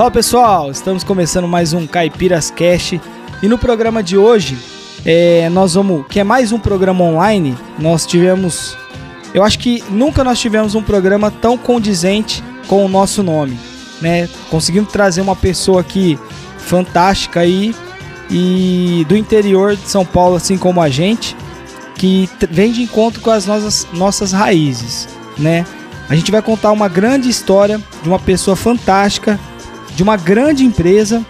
Fala pessoal, estamos começando mais um Caipiras Cast e no programa de hoje é, nós vamos, que é mais um programa online, nós tivemos, eu acho que nunca nós tivemos um programa tão condizente com o nosso nome, né? Conseguimos trazer uma pessoa aqui fantástica aí e do interior de São Paulo, assim como a gente, que vem de encontro com as nossas, nossas raízes, né? A gente vai contar uma grande história de uma pessoa fantástica de uma grande empresa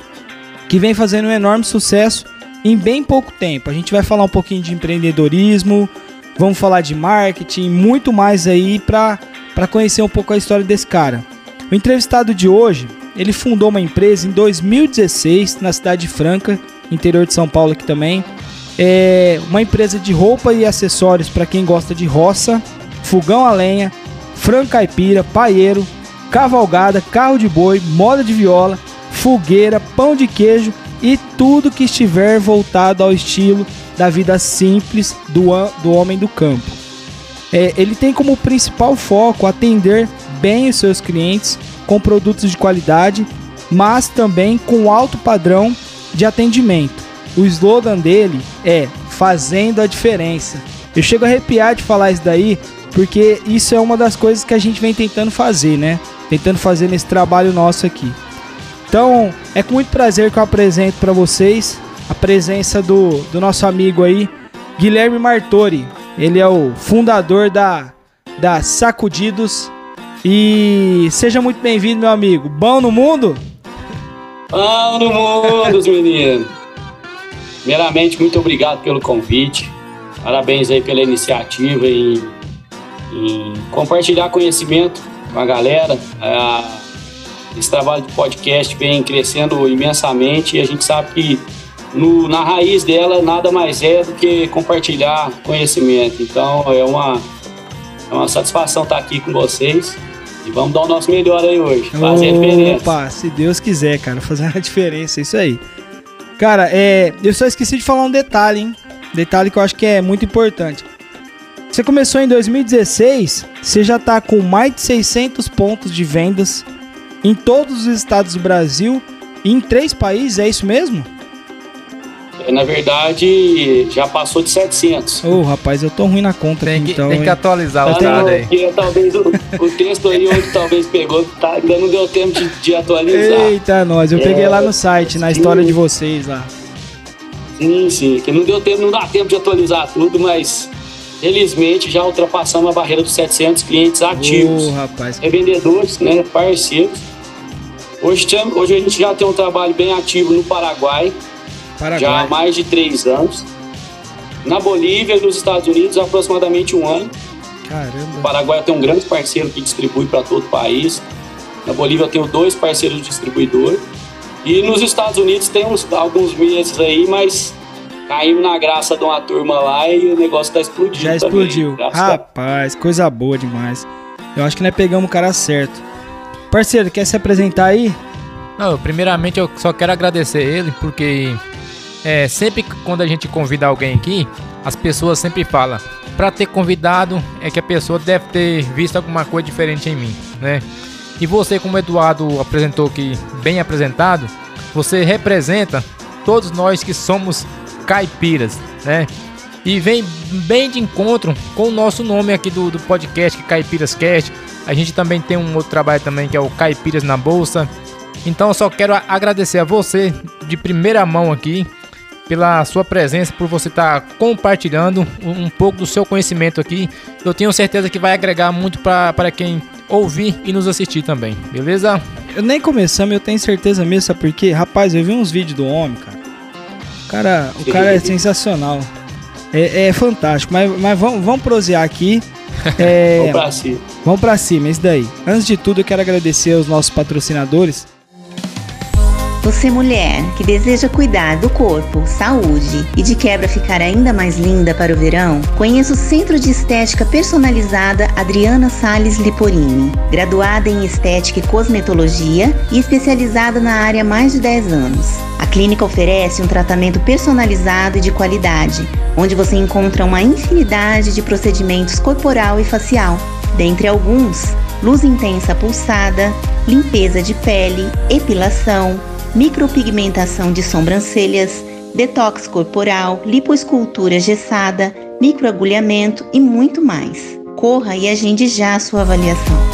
que vem fazendo um enorme sucesso em bem pouco tempo. A gente vai falar um pouquinho de empreendedorismo, vamos falar de marketing, muito mais aí para conhecer um pouco a história desse cara. O entrevistado de hoje, ele fundou uma empresa em 2016 na cidade de Franca, interior de São Paulo aqui também. É uma empresa de roupa e acessórios para quem gosta de roça, fogão a lenha, frango caipira, paieiro, cavalgada, carro de boi, moda de viola, fogueira, pão de queijo e tudo que estiver voltado ao estilo da vida simples do, do homem do campo. É, ele tem como principal foco atender bem os seus clientes com produtos de qualidade, mas também com alto padrão de atendimento. O slogan dele é Fazendo a Diferença. Eu chego a arrepiar de falar isso daí, porque isso é uma das coisas que a gente vem tentando fazer, né? Tentando fazer nesse trabalho nosso aqui. Então, é com muito prazer que eu apresento para vocês a presença do, do nosso amigo aí, Guilherme Martori. Ele é o fundador da, da Sacudidos. E seja muito bem-vindo, meu amigo. Bom no mundo? Bom no mundo, os meninos. Primeiramente, muito obrigado pelo convite. Parabéns aí pela iniciativa em compartilhar conhecimento com a galera. É, esse trabalho de podcast vem crescendo imensamente e a gente sabe que no, na raiz dela nada mais é do que compartilhar conhecimento. Então é uma, é uma satisfação estar aqui com vocês. E vamos dar o nosso melhor aí hoje. Fazer a diferença. Opa, se Deus quiser, cara, fazer a diferença, isso aí. Cara, é, eu só esqueci de falar um detalhe, hein? Detalhe que eu acho que é muito importante. Você começou em 2016, você já está com mais de 600 pontos de vendas em todos os estados do Brasil e em três países, é isso mesmo? É, na verdade, já passou de 700. Ô, oh, rapaz, eu tô ruim na conta tem que, então. Tem que atualizar o dado aí. Porque, talvez o, o, texto aí onde talvez pegou, tá, ainda não deu tempo de, de atualizar. Eita, nós, eu é, peguei lá no site, na história de vocês lá. Sim, sim, que não deu tempo, não dá tempo de atualizar tudo, mas Felizmente já ultrapassamos a barreira dos 700 clientes ativos, oh, rapaz. revendedores, né, parceiros. Hoje, hoje a gente já tem um trabalho bem ativo no Paraguai, Paraguai, já há mais de três anos. Na Bolívia e nos Estados Unidos há aproximadamente um ano. Caramba. O Paraguai tem um grande parceiro que distribui para todo o país. Na Bolívia eu tenho dois parceiros distribuidores. E nos Estados Unidos tem uns, alguns meses aí, mas caímos na graça de uma turma lá e o negócio tá explodindo. Já explodiu. Também, Rapaz, coisa boa demais. Eu acho que nós pegamos o cara certo. Parceiro, quer se apresentar aí? Não, primeiramente eu só quero agradecer ele, porque é, sempre quando a gente convida alguém aqui, as pessoas sempre falam, para ter convidado é que a pessoa deve ter visto alguma coisa diferente em mim, né? E você, como o Eduardo apresentou aqui, bem apresentado, você representa todos nós que somos caipiras, né? E vem bem de encontro com o nosso nome aqui do, do podcast, que é Caipiras Cast. A gente também tem um outro trabalho também que é o Caipiras na Bolsa. Então eu só quero agradecer a você de primeira mão aqui pela sua presença, por você estar tá compartilhando um, um, pouco do seu conhecimento aqui. Eu tenho certeza que vai agregar muito para quem ouvir e nos assistir também, beleza? Eu nem começamos, eu tenho certeza mesmo, sabe por quê? Rapaz, eu vi uns vídeos do homem, cara cara, o cara é sensacional. É, é fantástico. Mas, mas vamos, vamos prosear aqui. É, vamos pra cima. Vamos pra cima, isso daí. Antes de tudo, eu quero agradecer aos nossos patrocinadores. Você mulher que deseja cuidar do corpo, saúde e de quebra ficar ainda mais linda para o verão, conheça o Centro de Estética Personalizada Adriana Sales Liporini, graduada em Estética e Cosmetologia e especializada na área há mais de 10 anos. A clínica oferece um tratamento personalizado e de qualidade, onde você encontra uma infinidade de procedimentos corporal e facial. Dentre alguns, luz intensa pulsada, limpeza de pele, epilação, micropigmentação de sobrancelhas, detox corporal, lipoescultura gessada, microagulhamento e muito mais. Corra e agende já a sua avaliação.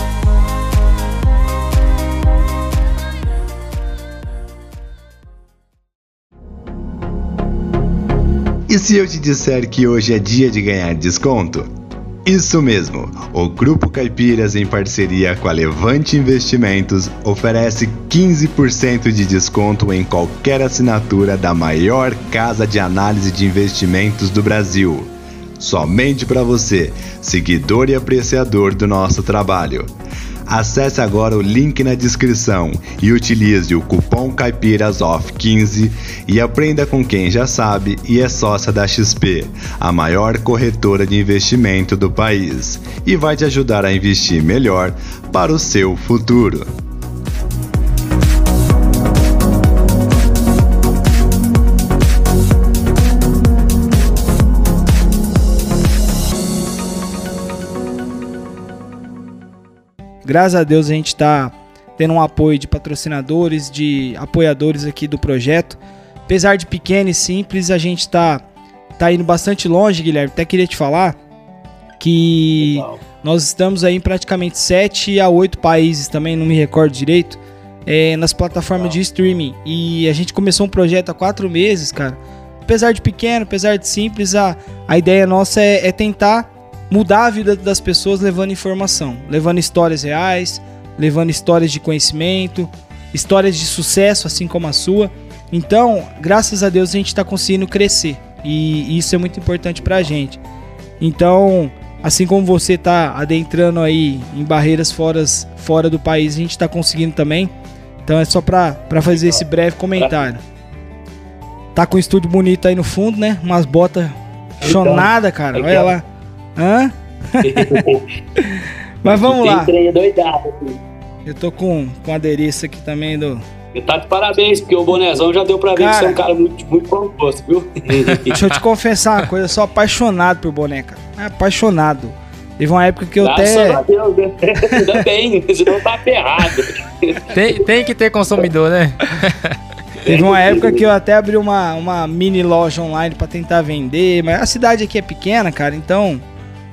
E se eu te disser que hoje é dia de ganhar desconto? Isso mesmo! O Grupo Caipiras, em parceria com a Levante Investimentos, oferece 15% de desconto em qualquer assinatura da maior casa de análise de investimentos do Brasil. Somente para você, seguidor e apreciador do nosso trabalho. Acesse agora o link na descrição e utilize o cupom CaipirasOff15 e aprenda com quem já sabe e é sócia da XP, a maior corretora de investimento do país, e vai te ajudar a investir melhor para o seu futuro. Graças a Deus a gente está tendo um apoio de patrocinadores, de apoiadores aqui do projeto. Apesar de pequeno e simples, a gente está tá indo bastante longe, Guilherme. Até queria te falar que Legal. nós estamos aí em praticamente 7 a 8 países também, não me recordo direito, é, nas plataformas Legal. de streaming. E a gente começou um projeto há quatro meses, cara. Apesar de pequeno, apesar de simples, a, a ideia nossa é, é tentar mudar a vida das pessoas levando informação, levando histórias reais, levando histórias de conhecimento, histórias de sucesso, assim como a sua. Então, graças a Deus, a gente está conseguindo crescer e isso é muito importante para a gente. Então, assim como você está adentrando aí em barreiras fora, fora do país, a gente está conseguindo também. Então, é só para fazer esse breve comentário. Tá com um estúdio bonito aí no fundo, né? Umas botas então, chonada, cara. Olha lá. Hã? Mas vamos lá. Eu tô com, com adereço aqui também do. Eu tá de parabéns, porque o bonezão já deu pra ver cara, que você é um cara muito, muito composto, viu? Deixa eu te confessar uma coisa, eu sou apaixonado por boneca. É apaixonado. Teve uma época que eu Graças até. A Deus, né? Ainda bem, senão tá ferrado. Tem, tem que ter consumidor, né? Teve uma época que eu até abri uma, uma mini loja online para tentar vender, mas a cidade aqui é pequena, cara, então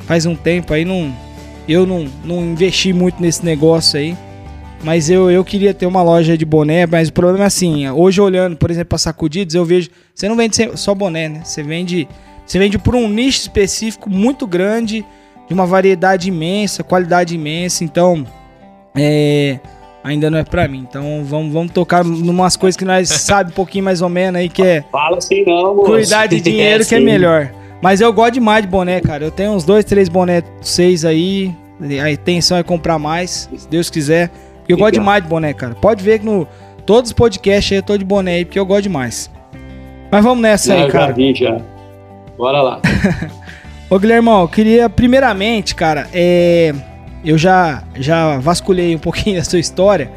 faz um tempo aí não eu não, não investi muito nesse negócio aí. Mas eu, eu queria ter uma loja de boné, mas o problema é assim, hoje olhando, por exemplo, para sacudidos, eu vejo, você não vende só boné, né? Você vende, você vende por um nicho específico muito grande, de uma variedade imensa, qualidade imensa, então é, ainda não é para mim. Então vamos, vamos tocar numas coisas que nós sabe um pouquinho mais ou menos aí que é Fala assim não, moço. Cuidar de dinheiro é que é melhor. Mas eu gosto demais de boné, cara. Eu tenho uns dois, três boné, seis aí. A intenção é comprar mais, se Deus quiser. Eu Legal. gosto demais de boné, cara. Pode ver que no todos os podcasts aí eu tô de boné aí, porque eu gosto demais. Mas vamos nessa Não, aí, cara. Já vi, já. Bora lá. Ô, Guilhermão, eu queria primeiramente, cara, é... eu já, já vasculhei um pouquinho da sua história,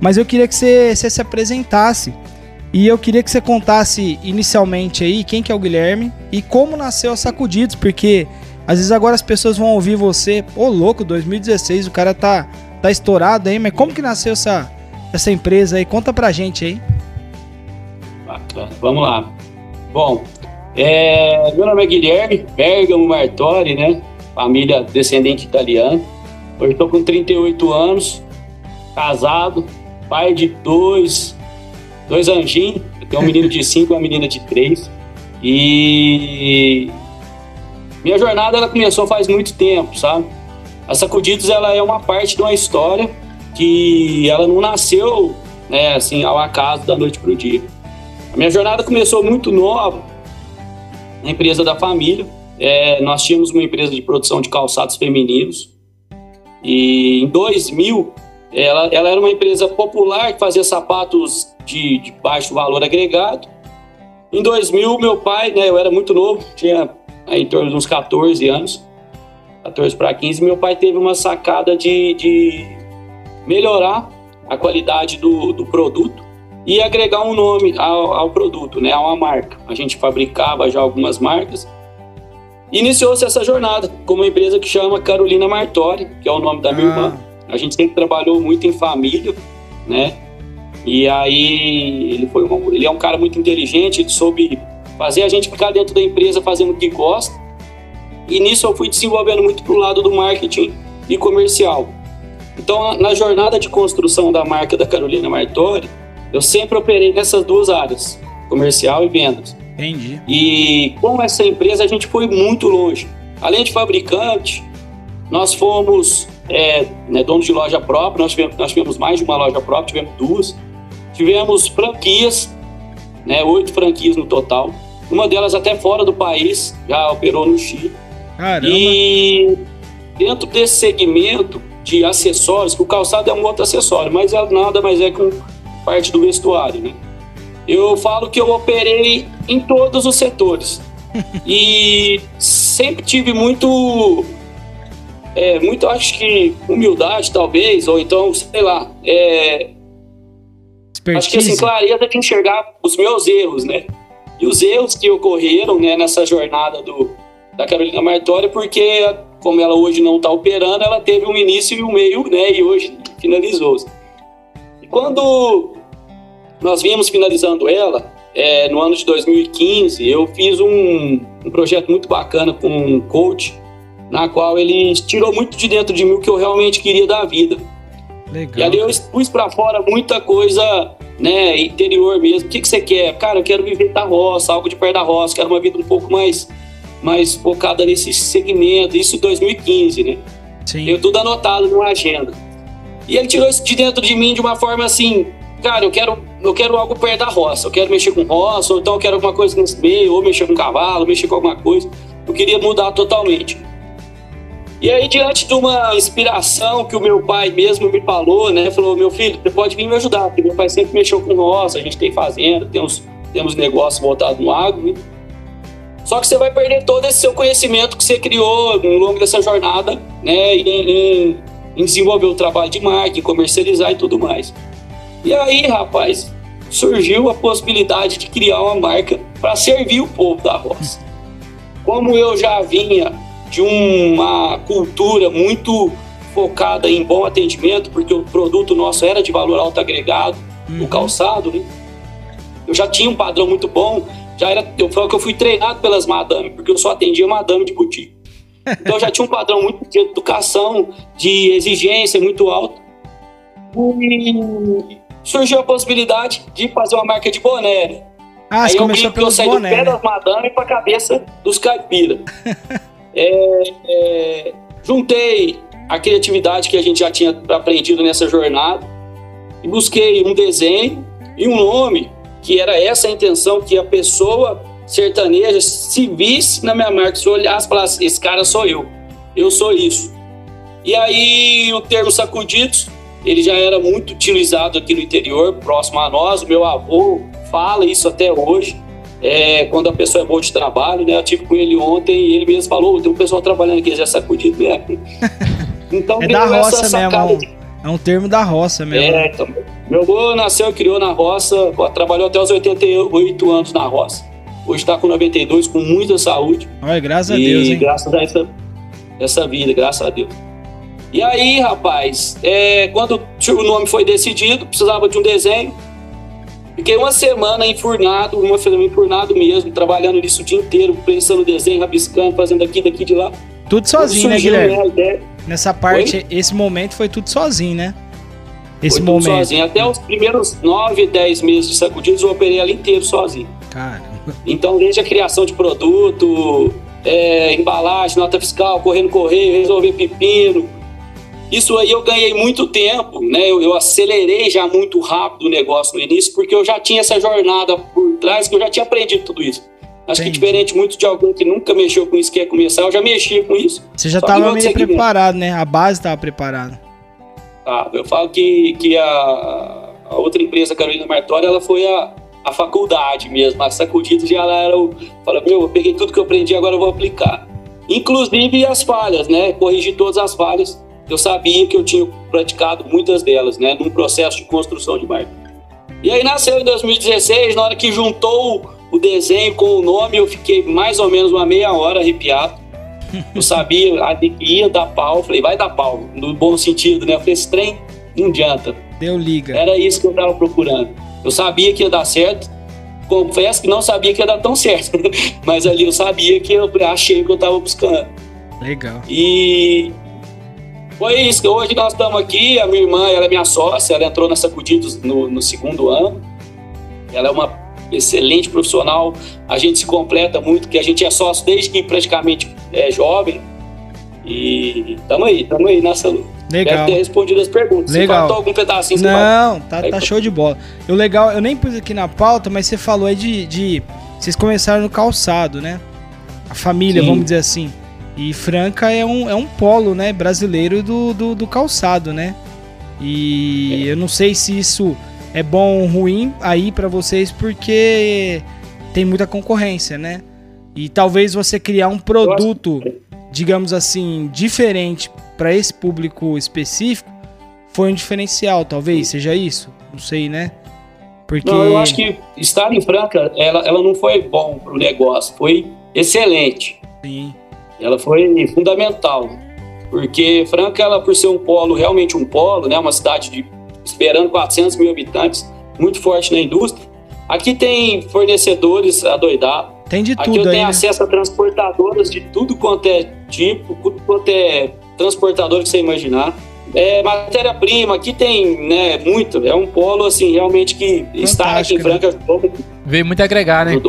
mas eu queria que você, você se apresentasse e eu queria que você contasse inicialmente aí quem que é o Guilherme e como nasceu a Sacudidos, porque às vezes agora as pessoas vão ouvir você, ô louco, 2016, o cara tá, tá estourado aí, mas como que nasceu essa, essa empresa aí? Conta pra gente aí. Bacana, vamos lá. Bom, é, meu nome é Guilherme Bergamo Martori, né? Família descendente italiana. Hoje estou com 38 anos, casado, pai de dois dois anjinhos. Eu tenho um menino de cinco e uma menina de três. E minha jornada ela começou faz muito tempo, sabe? A Sacudidos ela é uma parte de uma história que ela não nasceu, né, assim, ao acaso da noite para o dia. A minha jornada começou muito nova na empresa da família. É, nós tínhamos uma empresa de produção de calçados femininos e em 2000 ela, ela era uma empresa popular que fazia sapatos de, de baixo valor agregado. Em 2000, meu pai, né, eu era muito novo, tinha em torno de uns 14 anos, 14 para 15, meu pai teve uma sacada de, de melhorar a qualidade do, do, produto e agregar um nome ao, ao, produto, né, a uma marca. A gente fabricava já algumas marcas. Iniciou-se essa jornada com uma empresa que chama Carolina Martori, que é o nome da minha ah. irmã. A gente sempre trabalhou muito em família, né? E aí ele foi uma, ele é um cara muito inteligente, ele soube fazer a gente ficar dentro da empresa fazendo o que gosta. E nisso eu fui desenvolvendo muito pro lado do marketing e comercial. Então, na jornada de construção da marca da Carolina Martori, eu sempre operei nessas duas áreas, comercial e vendas. Entendi. E com essa empresa a gente foi muito longe. Além de fabricante, nós fomos é, né, donos de loja própria, nós tivemos, nós tivemos mais de uma loja própria, tivemos duas. Tivemos franquias, né, oito franquias no total. Uma delas até fora do país, já operou no Chile. Caramba. E dentro desse segmento de acessórios, que o calçado é um outro acessório, mas é nada mais é que parte do vestuário, né? Eu falo que eu operei em todos os setores. e sempre tive muito é, muito acho que humildade talvez ou então sei lá é, acho que assim clareza de enxergar os meus erros né? E os erros que ocorreram né, nessa jornada do da Carolina Martória porque como ela hoje não está operando ela teve um início e um meio né e hoje finalizou. E quando nós vimos finalizando ela é, no ano de 2015, eu fiz um, um, projeto muito bacana com um coach, na qual ele tirou muito de dentro de mim o que eu realmente queria da vida. Legal. E ali eu pus para fora muita coisa né, interior mesmo. O que, que você quer? Cara, eu quero viver da roça, algo de perto da roça, quero uma vida um pouco mais, mais focada nesse segmento. Isso em 2015, né? Sim. Eu tudo anotado numa agenda. E ele tirou isso de dentro de mim de uma forma assim, cara, eu quero, eu quero algo perto da roça, eu quero mexer com roça, ou então eu quero alguma coisa nesse meio, ou mexer com cavalo, mexer com alguma coisa. Eu queria mudar totalmente. E aí, diante de uma inspiração que o meu pai mesmo me falou, né? Falou, meu filho, você pode vir me ajudar, porque meu pai sempre mexeu com roça, a gente tem fazenda, temos, temos negócios voltados no agro. Né? Só que você vai perder todo esse seu conhecimento que você criou ao longo dessa jornada, né? Em, em, em desenvolver o trabalho de marketing, comercializar e tudo mais. E aí, rapaz, surgiu a possibilidade de criar uma marca para servir o povo da roça. Como eu já vinha de uma cultura muito focada em bom atendimento, porque o produto nosso era de valor alto agregado, uhum. o calçado, né? Eu já tinha um padrão muito bom, já era, eu falo que eu fui treinado pelas madame, porque eu só atendia madame de boutique. Então eu já tinha um padrão muito de educação, de exigência muito alto. E surgiu a possibilidade de fazer uma marca de boné. Ah, Aí você começou pelos eu saí boné, do pé né? das madame para a cabeça dos caipira. é, é, juntei a criatividade que a gente já tinha aprendido nessa jornada e busquei um desenho e um nome que era essa a intenção que a pessoa sertaneja se visse na minha marca, se olhasse e esse cara sou eu, eu sou isso. E aí o termo sacudidos ele já era muito utilizado aqui no interior, próximo a nós. Meu avô fala isso até hoje. É, quando a pessoa é boa de trabalho, né? Eu tive com ele ontem e ele mesmo falou: tem um pessoal trabalhando aqui já sacudido mesmo. Então, é da roça mesmo. De... É um termo da roça mesmo. É, então, meu avô nasceu e criou na roça, trabalhou até os 88 anos na roça. Hoje está com 92, com muita saúde. Olha, graças a Deus, hein? Graças a essa, essa vida, graças a Deus. E aí, rapaz, é, quando o nome foi decidido, precisava de um desenho. Fiquei uma semana enfurnado, uma semana enfurnado mesmo, trabalhando nisso o dia inteiro, pensando no desenho, rabiscando, fazendo aqui, daqui, de lá. Tudo sozinho, né, Guilherme? Nessa parte, esse momento foi tudo sozinho, né? Esse foi momento. sozinho. Até os primeiros 9, 10 meses de sacudidos eu operei ela inteiro sozinho. Caramba. Então, desde a criação de produto, é, embalagem, nota fiscal, correndo correio, resolver pepino, isso aí eu ganhei muito tempo, né? Eu, eu, acelerei já muito rápido o negócio no início, porque eu já tinha essa jornada por trás, que eu já tinha aprendido tudo isso. Acho Entendi. que diferente muito de alguém que nunca mexeu com isso, quer começar, eu já mexia com isso. Você já estava meio segmento. preparado, né? A base estava preparada. Ah, eu falo que, que a, a outra empresa, Carolina Martória, ela foi a, a faculdade mesmo. A sacudida já era o. Fala, meu, eu peguei tudo que eu aprendi, agora eu vou aplicar. Inclusive as falhas, né? Corrigir todas as falhas eu sabia que eu tinha praticado muitas delas, né, num processo de construção de marca. E aí nasceu em 2016, na hora que juntou o desenho com o nome, eu fiquei mais ou menos uma meia hora arrepiado. Eu sabia que ia dar pau, falei, vai dar pau, no bom sentido, né? Eu falei, esse trem não adianta. Deu liga. Era isso que eu tava procurando. Eu sabia que ia dar certo, confesso que não sabia que ia dar tão certo, mas ali eu sabia que eu achei que eu tava buscando. Legal. E foi isso. Hoje nós estamos aqui, a minha irmã, ela é minha sócia, ela entrou na Sacudidos no, no segundo ano. Ela é uma excelente profissional, a gente se completa muito, que a gente é sócio desde que praticamente é jovem. E estamos aí, estamos aí nessa luta. Legal. Deve ter respondido as perguntas. Legal. Faltou algum pedacinho, Não, tá, tá show de bola. O legal, eu nem pus aqui na pauta, mas você falou aí de, de vocês começaram no calçado, né? A família, Sim. vamos dizer assim. E Franca é um, é um polo, né, brasileiro do, do, do calçado, né? E eu não sei se isso é bom ou ruim aí pra vocês, porque tem muita concorrência, né? E talvez você criar um produto, digamos assim, diferente pra esse público específico, foi um diferencial, talvez seja isso. Não sei, né? Porque Não, eu acho que estar em Franca, ela, ela não foi bom para o negócio, foi excelente. sim, Ela foi fundamental. Porque Franca, ela por ser um polo, realmente um polo, né, uma cidade de esperando 400 mil habitantes, muito forte na indústria. Aqui tem fornecedores adoidados. tem de Aqui tudo eu aí. tenho né? acesso a transportadoras de tudo quanto é tipo, tudo quanto é transportador que você imaginar. É, matéria-prima, aqui tem né, muito. É um polo, assim, realmente que estar aqui em Fantástico, né? Franca ajudou muito Veio muito agregar, né?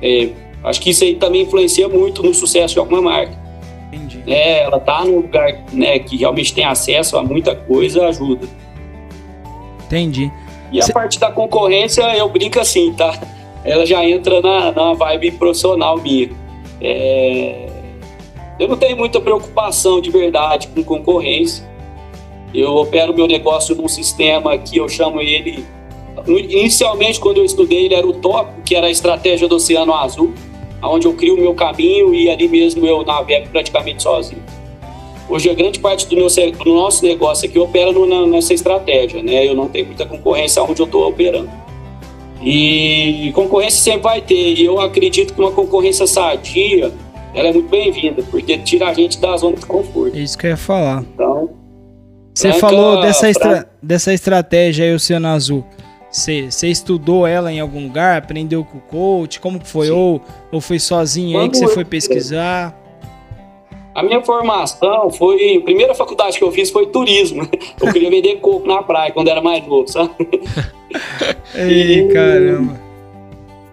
É, acho que isso aí também influencia muito no sucesso de alguma marca. Entendi. É, ela tá num lugar né, que realmente tem acesso a muita coisa, ajuda. Entendi. E Cê- a parte da concorrência, eu brinco assim, tá? Ela já entra na, na vibe profissional minha. É, Eu não tenho muita preocupação de verdade com concorrência. Eu opero meu negócio num sistema que eu chamo ele. Inicialmente, quando eu estudei, ele era o tópico, que era a estratégia do Oceano Azul, onde eu crio o meu caminho e ali mesmo eu navego praticamente sozinho. Hoje, a grande parte do, meu, do nosso negócio aqui opera no- na- nessa estratégia, né? Eu não tenho muita concorrência onde eu estou operando. E concorrência sempre vai ter. E eu acredito que uma concorrência sadia, ela é muito bem-vinda, porque tira a gente da zona de conforto. É isso que eu ia falar. Então, Você falou dessa, estra- dessa estratégia aí, Oceano Azul. Você estudou ela em algum lugar? Aprendeu com o coach? Como que foi? Sim. Ou, ou foi sozinho aí que Quando você foi pesquisar? a minha formação foi. A primeira faculdade que eu fiz foi turismo. Eu queria vender coco na praia quando era mais novo, sabe? Ei, caramba.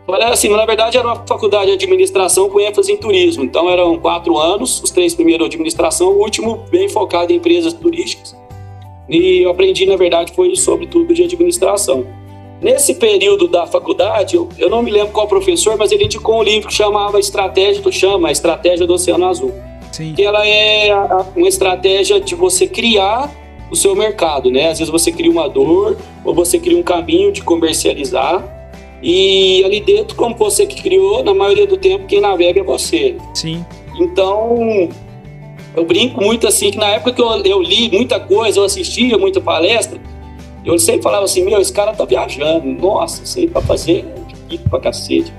Olha, assim, na verdade era uma faculdade de administração com ênfase em turismo. Então eram quatro anos, os três primeiros administração, o último bem focado em empresas turísticas. E eu aprendi, na verdade, foi sobre tudo de administração. Nesse período da faculdade, eu, eu não me lembro qual professor, mas ele indicou um livro que chamava Estratégia do Chama, a Estratégia do Oceano Azul. Sim. que ela é uma estratégia de você criar o seu mercado, né? Às vezes você cria uma dor ou você cria um caminho de comercializar e ali dentro, como você que criou, na maioria do tempo quem navega é você. Sim. Então, eu brinco muito assim que na época que eu, eu li muita coisa, eu assistia muita palestra, eu sempre falava assim, meu, esse cara tá viajando, nossa, isso aí pra fazer é difícil pra cacete.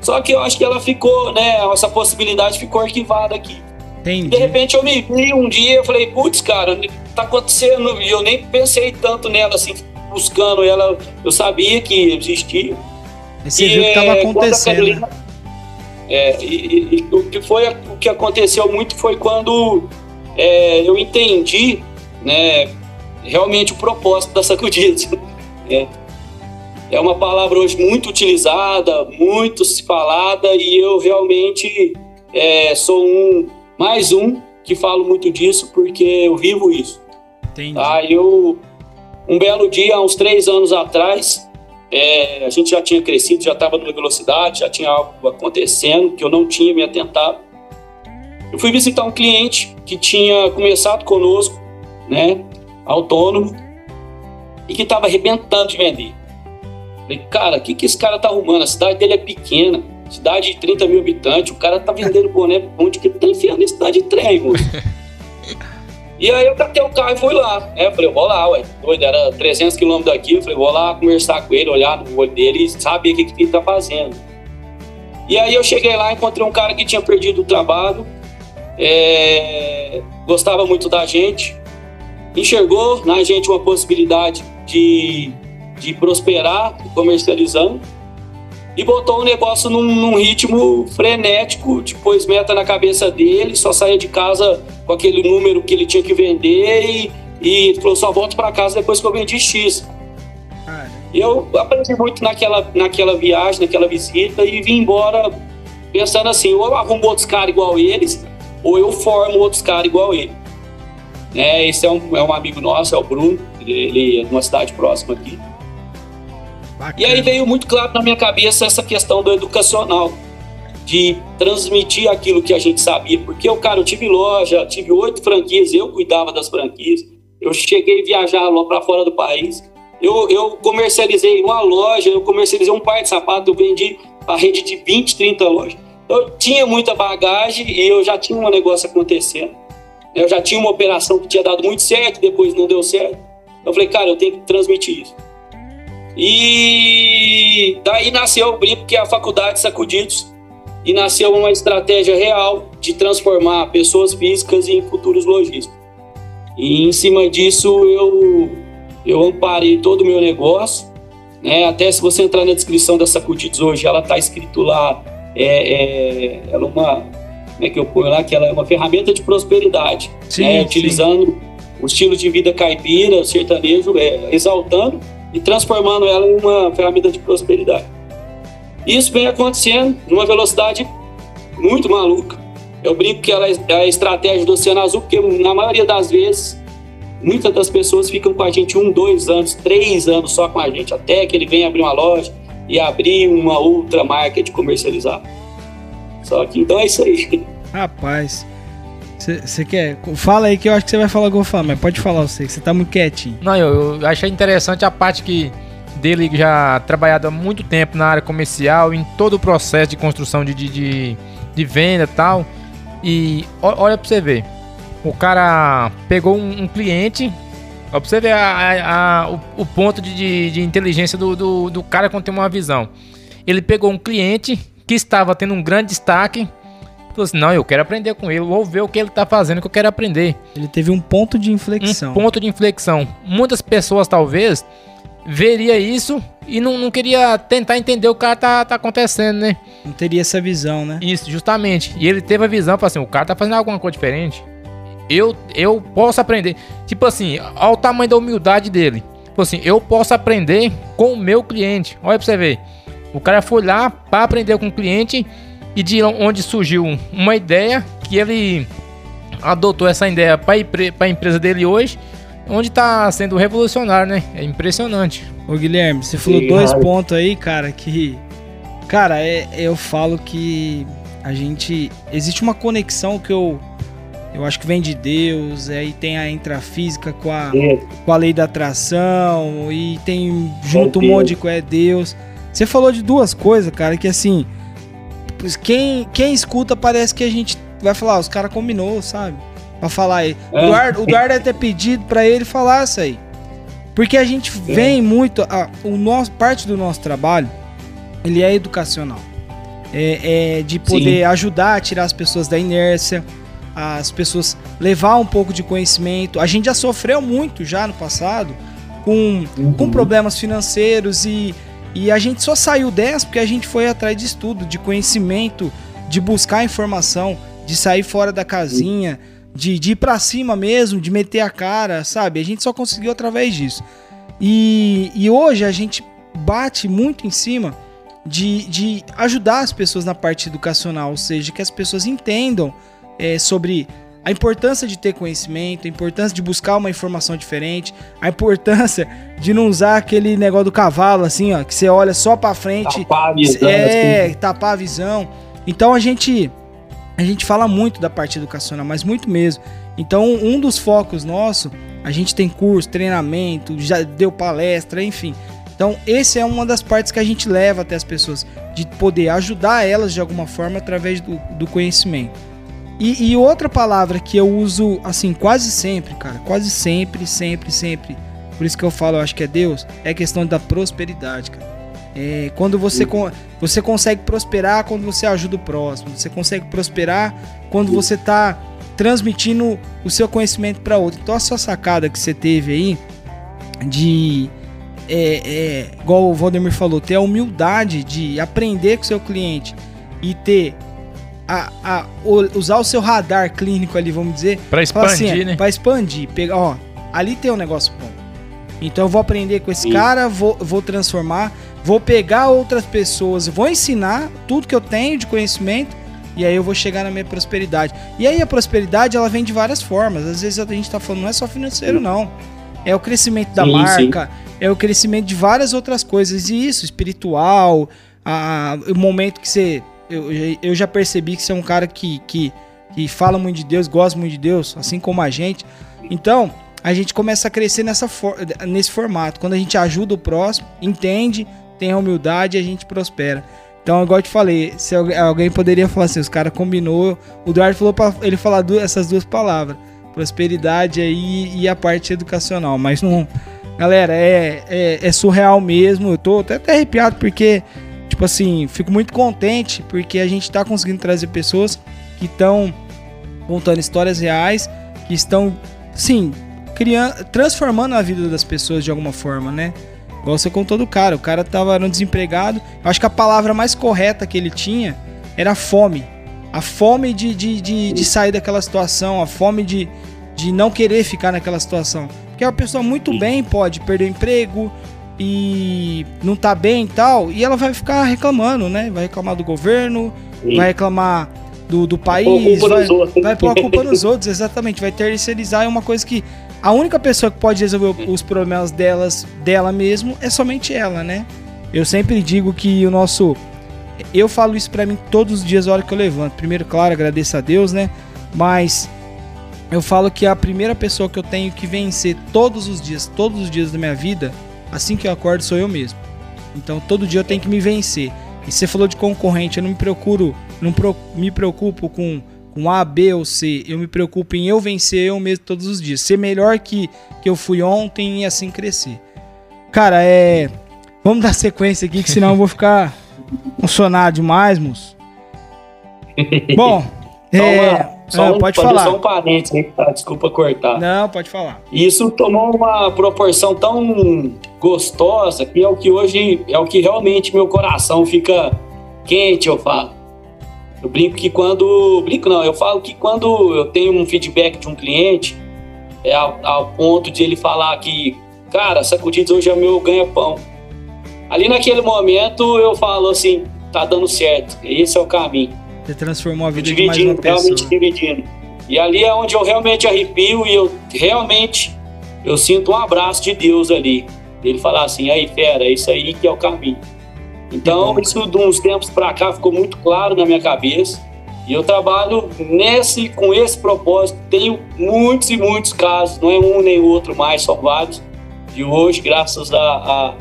Só que eu acho que ela ficou, né, essa possibilidade ficou arquivada aqui. De Entendi. repente eu me vi um dia eu falei, putz, cara, tá acontecendo. E eu nem pensei tanto nela, assim, buscando ela. Eu sabia que existia. Aí Você E, viu que tava é, acontecendo. Carolina- É, e, e- e o que foi o que aconteceu muito foi quando é, eu entendi, né, realmente o propósito da sacudidas. É, é uma palavra hoje muito utilizada, muito se falada e eu realmente é, sou um mais um que falo muito disso porque eu vivo isso. Entendi. Tá? Eu, um belo dia, há uns três anos atrás, é, a gente já tinha crescido, já estava numa velocidade, já tinha algo acontecendo que eu não tinha me atentado. Eu fui visitar um cliente que tinha começado conosco, né, autônomo, e que estava arrebentando de vender. Falei, cara, o que, que esse cara tá arrumando? A cidade dele é pequena, cidade de 30 mil habitantes, o cara tá vendendo boné onde que ele tá enfiando esse cidade de trem, moço. E aí eu catei o carro e fui lá. né? Eu falei, eu vou lá, ué. Doido, era 300 quilômetros daqui. Eu falei, vou lá conversar com ele, olhar no olho dele e saber o que, que ele tá fazendo. E aí eu cheguei lá, encontrei um cara que tinha perdido o trabalho é, gostava muito da gente, enxergou na gente uma possibilidade de, de prosperar comercializando e botou o negócio num, num, ritmo frenético, depois meta na cabeça dele, só saía de casa com aquele número que ele tinha que vender e, e falou, só volto para casa depois que eu vendi X. E eu aprendi muito naquela, naquela viagem, naquela visita e vim embora pensando assim, ou eu arrumo outros caras igual eles, ou eu formo outros caras igual ele. É, esse é um, é um amigo nosso, é o Bruno, ele, é de uma cidade próxima aqui. Bacana. E aí veio muito claro na minha cabeça essa questão do educacional, de transmitir aquilo que a gente sabia, porque eu, cara, eu tive loja, tive oito franquias, eu cuidava das franquias, eu cheguei a viajar lá para fora do país, eu, eu comercializei uma loja, eu comercializei um par de sapato, eu vendi a rede de 20, 30 lojas. Eu tinha muita bagagem e eu já tinha um negócio acontecendo. Eu já tinha uma operação que tinha dado muito certo, depois não deu certo. Eu falei, cara, eu tenho que transmitir isso. E daí nasceu o BRIP, que é a Faculdade Sacudidos, e nasceu uma estratégia real de transformar pessoas físicas em futuros lojistas. E em cima disso eu, eu amparei todo o meu negócio. Né? Até se você entrar na descrição da Sacudidos hoje, ela está escrito lá, é, é, ela é uma, né, que eu ponho lá, que ela é uma ferramenta de prosperidade, sim, né? utilizando sim. o estilo de vida caipira, sertanejo, é, exaltando e transformando ela em uma ferramenta de prosperidade. Isso vem acontecendo numa velocidade muito maluca. Eu brinco que ela é a estratégia do Oceano Azul, porque na maioria das vezes, muitas das pessoas ficam com a gente um, dois anos, três anos só com a gente, até que ele venha abrir uma loja e abrir uma outra marca de comercializar. Só que então é isso aí. Rapaz, você quer? Fala aí que eu acho que você vai falar o que eu vou falar, mas pode falar você, que você tá muito quietinho. Não, eu, eu achei interessante a parte que dele já trabalhado há muito tempo na área comercial, em todo o processo de construção de, de, de venda e tal. E olha pra você ver. O cara pegou um, um cliente. Olha pra você ver a, a, a, o, o, ponto de, de, de inteligência do, do, do cara quando tem uma visão. Ele pegou um cliente que estava tendo um grande destaque Falou assim, não, eu quero aprender com ele, vou ver o que ele tá fazendo que eu quero aprender. Ele teve um ponto de inflexão. Um ponto de inflexão. Muitas pessoas, talvez, veria isso e não, não queria tentar entender o que tá, tá acontecendo, né? Não teria essa visão, né? Isso, justamente. E ele teve a visão, falou assim, o cara tá fazendo alguma coisa diferente. Eu, eu posso aprender. Tipo assim, olha o tamanho da humildade dele. Tipo assim, eu posso aprender com o meu cliente. Olha pra você ver. O cara foi lá para aprender com o cliente e de onde surgiu uma ideia que ele adotou essa ideia para a empresa dele hoje, onde está sendo revolucionário, né? É impressionante. Ô Guilherme, você falou Sim, dois pontos aí, cara, que. Cara, é, eu falo que a gente. Existe uma conexão que eu. Eu acho que vem de Deus, aí tem a intrafísica com a, com a lei da atração, e tem junto um monte de coisa, é Deus. Você falou de duas coisas, cara, que assim, quem, quem escuta parece que a gente vai falar, os caras combinou, sabe? Pra falar aí. É. O Eduardo, deve ter pedido pra ele falar isso aí. Porque a gente é. vem muito. A, o nosso, parte do nosso trabalho, ele é educacional. É, é de poder Sim. ajudar a tirar as pessoas da inércia, as pessoas levar um pouco de conhecimento. A gente já sofreu muito já no passado com, uhum. com problemas financeiros e e a gente só saiu dessa porque a gente foi atrás de estudo, de conhecimento, de buscar informação, de sair fora da casinha, de, de ir pra cima mesmo, de meter a cara, sabe? A gente só conseguiu através disso. E, e hoje a gente bate muito em cima de, de ajudar as pessoas na parte educacional, ou seja, que as pessoas entendam é, sobre a importância de ter conhecimento, a importância de buscar uma informação diferente, a importância de não usar aquele negócio do cavalo, assim, ó, que você olha só para frente, tapar a visão, é, assim. tapar a visão. Então a gente a gente fala muito da parte educacional, mas muito mesmo. Então um dos focos nosso, a gente tem curso, treinamento, já deu palestra, enfim. Então esse é uma das partes que a gente leva até as pessoas, de poder ajudar elas de alguma forma através do, do conhecimento. E, e, outra palavra que eu uso, assim, quase sempre, cara, quase sempre, sempre, sempre, por isso que eu falo, eu acho que é Deus, é a questão da prosperidade, cara. É, quando você, você consegue prosperar quando você ajuda o próximo, você consegue prosperar quando você tá transmitindo o seu conhecimento para outro. Então a sua sacada que você teve aí de é, é, igual o Valdemir falou, ter a humildade de aprender com o seu cliente e ter a, a, usar o seu radar clínico ali, vamos dizer, para assim, expandir, assim, né? Para expandir, pegar, ó, ali tem um negócio bom. Então eu vou aprender com esse Sim. cara, vou, vou transformar, vou pegar outras pessoas, vou ensinar tudo que eu tenho de conhecimento e aí eu vou chegar na minha prosperidade. E aí a prosperidade ela vem de várias formas. Às vezes a gente tá falando não é só financeiro não. É o crescimento da sim, marca, sim é o crescimento de várias outras coisas. E isso, espiritual, a, o momento que você. Eu, eu já percebi que você é um cara que, que, que fala muito de Deus, gosta muito de Deus, assim como a gente. Então, a gente começa a crescer nessa for, nesse formato. Quando a gente ajuda o próximo, entende, tem a humildade, a gente prospera. Então, igual eu te falei, se alguém poderia falar assim, os caras combinou, o Eduardo falou para ele falar duas, essas duas palavras, prosperidade aí e a parte educacional, mas não Galera, é, é, é, surreal mesmo. Eu tô até, até arrepiado porque, tipo assim, fico muito contente porque a gente tá conseguindo trazer pessoas que estão contando histórias reais, que estão, sim, criando, transformando a vida das pessoas de alguma forma, né? Igual você contou do cara, o cara tava no desempregado. Eu acho que a palavra mais correta que ele tinha era fome. A fome de, de, de, de sair daquela situação, a fome de, de não querer ficar naquela situação. Porque a pessoa muito bem pode perder o emprego e não tá bem e tal, e ela vai ficar reclamando, né? Vai reclamar do governo, Sim. vai reclamar do, do país, vai, vai pôr a culpa nos outros, exatamente, vai terceirizar, é uma coisa que a única pessoa que pode resolver os problemas delas, dela mesmo, é somente ela, né? Eu sempre digo que o nosso. Eu falo isso para mim todos os dias, a hora que eu levanto. Primeiro, claro, agradeço a Deus, né? Mas eu falo que a primeira pessoa que eu tenho que vencer todos os dias, todos os dias da minha vida, assim que eu acordo, sou eu mesmo. Então todo dia eu tenho que me vencer. E você falou de concorrente, eu não me procuro, não pro, me preocupo com, com A, B ou C. Eu me preocupo em eu vencer eu mesmo todos os dias. Ser melhor que, que eu fui ontem e assim crescer. Cara, é. Vamos dar sequência aqui, que senão eu vou ficar emocionado demais, moço. Bom, é. Só ah, um, pode falar. Só um parênteses aí, tá? desculpa cortar. Não, pode falar. Isso tomou uma proporção tão gostosa que é o que hoje é o que realmente meu coração fica quente, eu falo. Eu brinco que quando. Brinco não, eu falo que quando eu tenho um feedback de um cliente, é ao, ao ponto de ele falar que, cara, sacudidos hoje é meu ganha-pão. Ali naquele momento eu falo assim, tá dando certo, esse é o caminho. Você transformou a vida de mais uma pessoa. Realmente dividindo. E ali é onde eu realmente arrepio e eu realmente eu sinto um abraço de Deus ali. Ele falar assim, aí fera, é isso aí que é o caminho. Então, isso de uns tempos para cá ficou muito claro na minha cabeça. E eu trabalho nesse, com esse propósito. Tenho muitos e muitos casos, não é um nem outro mais, são vários. De hoje, graças a, a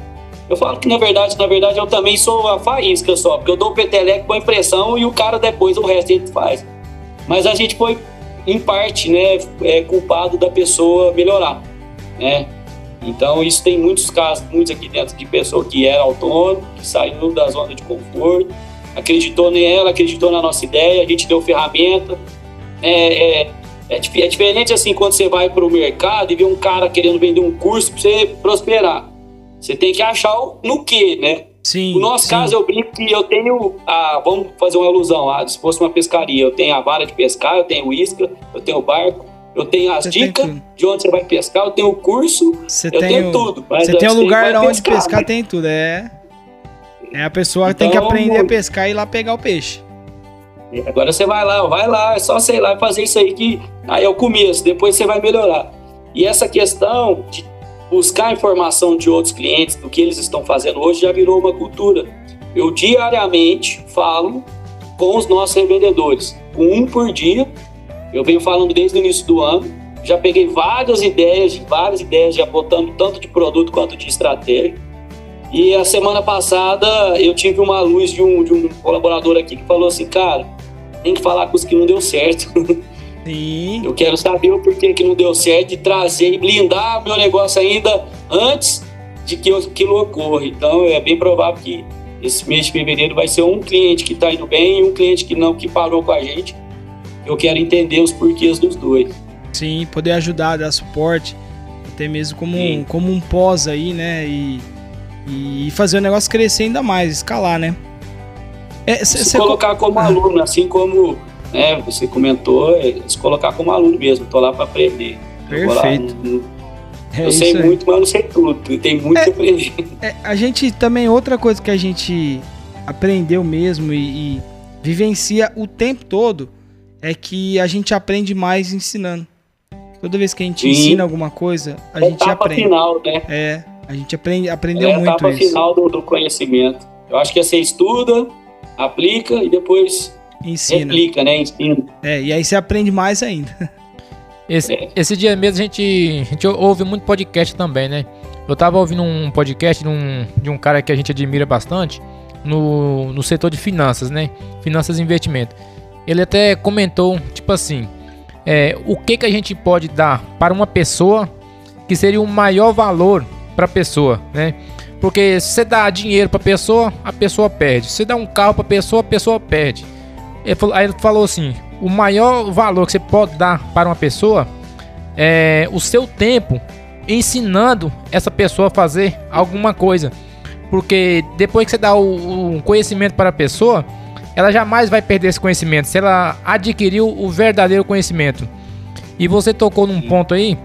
eu falo que na verdade, na verdade, eu também sou a faísca só, porque eu dou o peteleco com a impressão e o cara depois o resto ele faz. Mas a gente foi, em parte, né, é, culpado da pessoa melhorar, né? Então isso tem muitos casos, muitos aqui dentro de pessoa que era autônomo, que saiu da zona de conforto, acreditou nela, acreditou na nossa ideia, a gente deu ferramenta. É, é, é, é diferente assim quando você vai para o mercado e vê um cara querendo vender um curso para você prosperar. Você tem que achar no que, né? Sim. No nosso sim. caso, eu brinco que eu tenho a. Vamos fazer uma ilusão. Ah, se fosse uma pescaria, eu tenho a vara de pescar, eu tenho o isca, eu tenho o barco, eu tenho as você dicas de onde você vai pescar, eu tenho o curso, você eu tenho o... tudo. você tem o lugar onde pescar, pescar né? tem tudo. É. É a pessoa então, tem que então, aprender a pescar e ir lá pegar o peixe. Agora você vai lá, vai lá, é só sei lá fazer isso aí que aí é o começo, depois você vai melhorar. E essa questão de buscar informação de outros clientes do que eles estão fazendo hoje já virou uma cultura. Eu diariamente falo com os nossos revendedores, com um por dia. Eu venho falando desde o início do ano. Já peguei várias ideias, várias ideias, já botando tanto de produto quanto de estratégia. E a semana passada eu tive uma luz de um, de um colaborador aqui que falou assim, cara, tem que falar com os que não deu certo. Sim. Eu quero saber o porquê que não deu certo e trazer e blindar meu negócio ainda antes de que aquilo ocorra. Então é bem provável que esse mês de fevereiro vai ser um cliente que está indo bem e um cliente que não, que parou com a gente. eu quero entender os porquês dos dois. Sim, poder ajudar, dar suporte, até mesmo como, um, como um pós aí, né? E, e fazer o negócio crescer ainda mais, escalar, né? É, cê, se cê colocar co... como aluno, assim como né, você comentou, é, se colocar como aluno mesmo, tô lá para aprender. Perfeito. Eu, é eu sei muito, mas não sei tudo. Tem muito é, que aprender. É, a gente também, outra coisa que a gente aprendeu mesmo e, e vivencia o tempo todo é que a gente aprende mais ensinando. Toda vez que a gente Sim. ensina alguma coisa, a é gente aprende. final, né? É, a gente aprende, aprendeu é muito etapa isso. final do, do, conhecimento. Eu acho que você estuda, aplica e depois ensina. replica, né? Ensina. É, e aí você aprende mais ainda. Esse, é. esse dia mesmo a gente, a gente ouve muito podcast também, né? Eu tava ouvindo um podcast de um, de um cara que a gente admira bastante no, no setor de finanças, né? Finanças e investimento. Ele até comentou, tipo assim, é, o que, que a gente pode dar para uma pessoa que seria o maior valor para a pessoa, né? Porque se você dá dinheiro para a pessoa, a pessoa perde. Se você dá um carro para a pessoa, a pessoa perde. Ele falou, aí ele falou assim: o maior valor que você pode dar para uma pessoa é o seu tempo ensinando essa pessoa a fazer alguma coisa. Porque depois que você dá o, o conhecimento para a pessoa, ela jamais vai perder esse conhecimento se ela adquiriu o verdadeiro conhecimento. E você tocou num ponto aí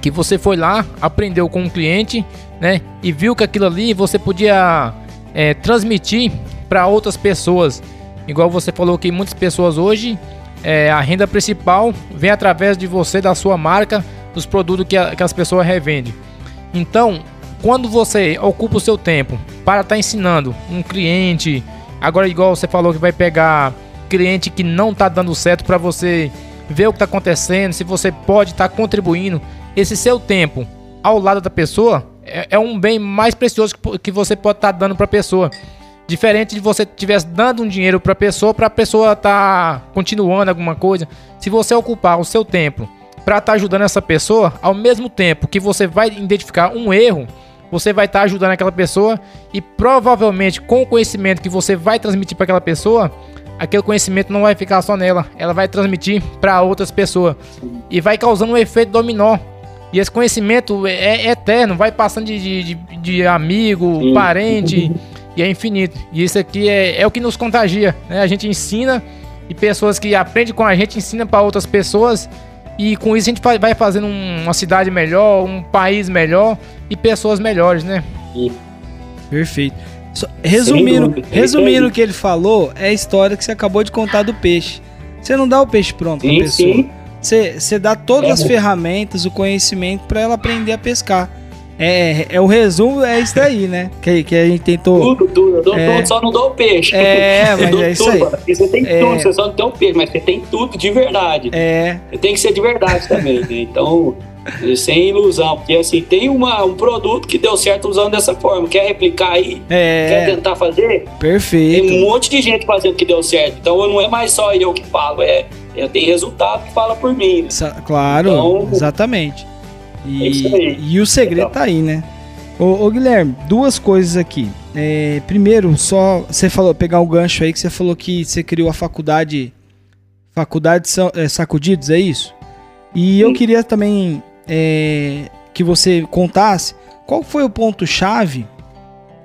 que você foi lá, aprendeu com um cliente, né? E viu que aquilo ali você podia é, transmitir para outras pessoas. Igual você falou que muitas pessoas hoje é, a renda principal vem através de você, da sua marca, dos produtos que, a, que as pessoas revendem. Então, quando você ocupa o seu tempo para estar tá ensinando um cliente, Agora, igual você falou que vai pegar cliente que não tá dando certo para você ver o que tá acontecendo, se você pode estar tá contribuindo. Esse seu tempo ao lado da pessoa é, é um bem mais precioso que, que você pode estar tá dando para a pessoa. Diferente de você estivesse dando um dinheiro para a pessoa, para a pessoa estar tá continuando alguma coisa. Se você ocupar o seu tempo para estar tá ajudando essa pessoa, ao mesmo tempo que você vai identificar um erro, você vai estar tá ajudando aquela pessoa e provavelmente com o conhecimento que você vai transmitir para aquela pessoa, aquele conhecimento não vai ficar só nela, ela vai transmitir para outras pessoas e vai causando um efeito dominó. E esse conhecimento é, é eterno, vai passando de, de, de amigo, Sim. parente e é infinito. E isso aqui é, é o que nos contagia, né? A gente ensina e pessoas que aprendem com a gente ensinam para outras pessoas e com isso a gente vai fazendo uma cidade melhor, um país melhor e pessoas melhores, né? Perfeito. resumindo, resumindo o que ele falou, é a história que você acabou de contar do peixe. Você não dá o peixe pronto sim, pra pessoa. Você, você dá todas é. as ferramentas, o conhecimento para ela aprender a pescar. É, é o resumo é isso aí, né? Que, que a gente tentou. Tudo, tudo. Eu dou é, tudo, só não dou o peixe. É, mas é isso tudo, aí. Você tem é, tudo, você só não tem o peixe, mas você tem tudo de verdade. É. Você tem que ser de verdade também, né? Então, sem ilusão. Porque assim, tem uma, um produto que deu certo usando dessa forma. Quer replicar aí? É. Quer tentar fazer? Perfeito. Tem um monte de gente fazendo que deu certo. Então não é mais só eu que falo, é. é tem resultado que fala por mim. Claro, então, exatamente. E, é e o segredo Legal. tá aí, né? Ô, ô, Guilherme, duas coisas aqui. É, primeiro, só você falou, pegar o gancho aí que você falou que você criou a faculdade Faculdade é, Sacudidos, é isso? E Sim. eu queria também é, que você contasse qual foi o ponto-chave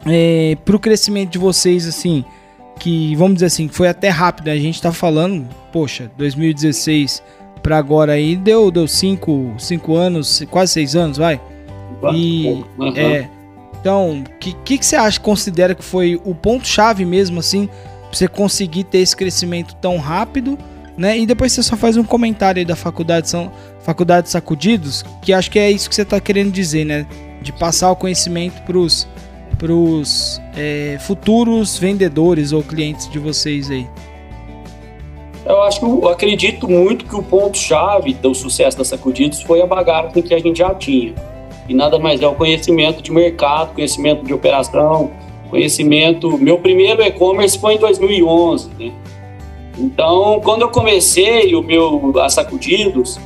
é, para o crescimento de vocês, assim, que vamos dizer assim, foi até rápido, né? a gente tá falando, poxa, 2016 para agora aí deu deu cinco, cinco anos, quase seis anos, vai. E uhum. é, então, o que, que, que você acha, considera que foi o ponto-chave mesmo, assim, pra você conseguir ter esse crescimento tão rápido, né? E depois você só faz um comentário aí da faculdade, são faculdade Sacudidos, que acho que é isso que você tá querendo dizer, né? De passar o conhecimento pros, pros é, futuros vendedores ou clientes de vocês aí. Eu acho que eu acredito muito que o ponto-chave do sucesso da Sacudidos foi a bagagem que a gente já tinha e nada mais é o conhecimento de mercado, conhecimento de operação, conhecimento. Meu primeiro e-commerce foi em 2011, né? Então, quando eu comecei o meu a Sacudidos,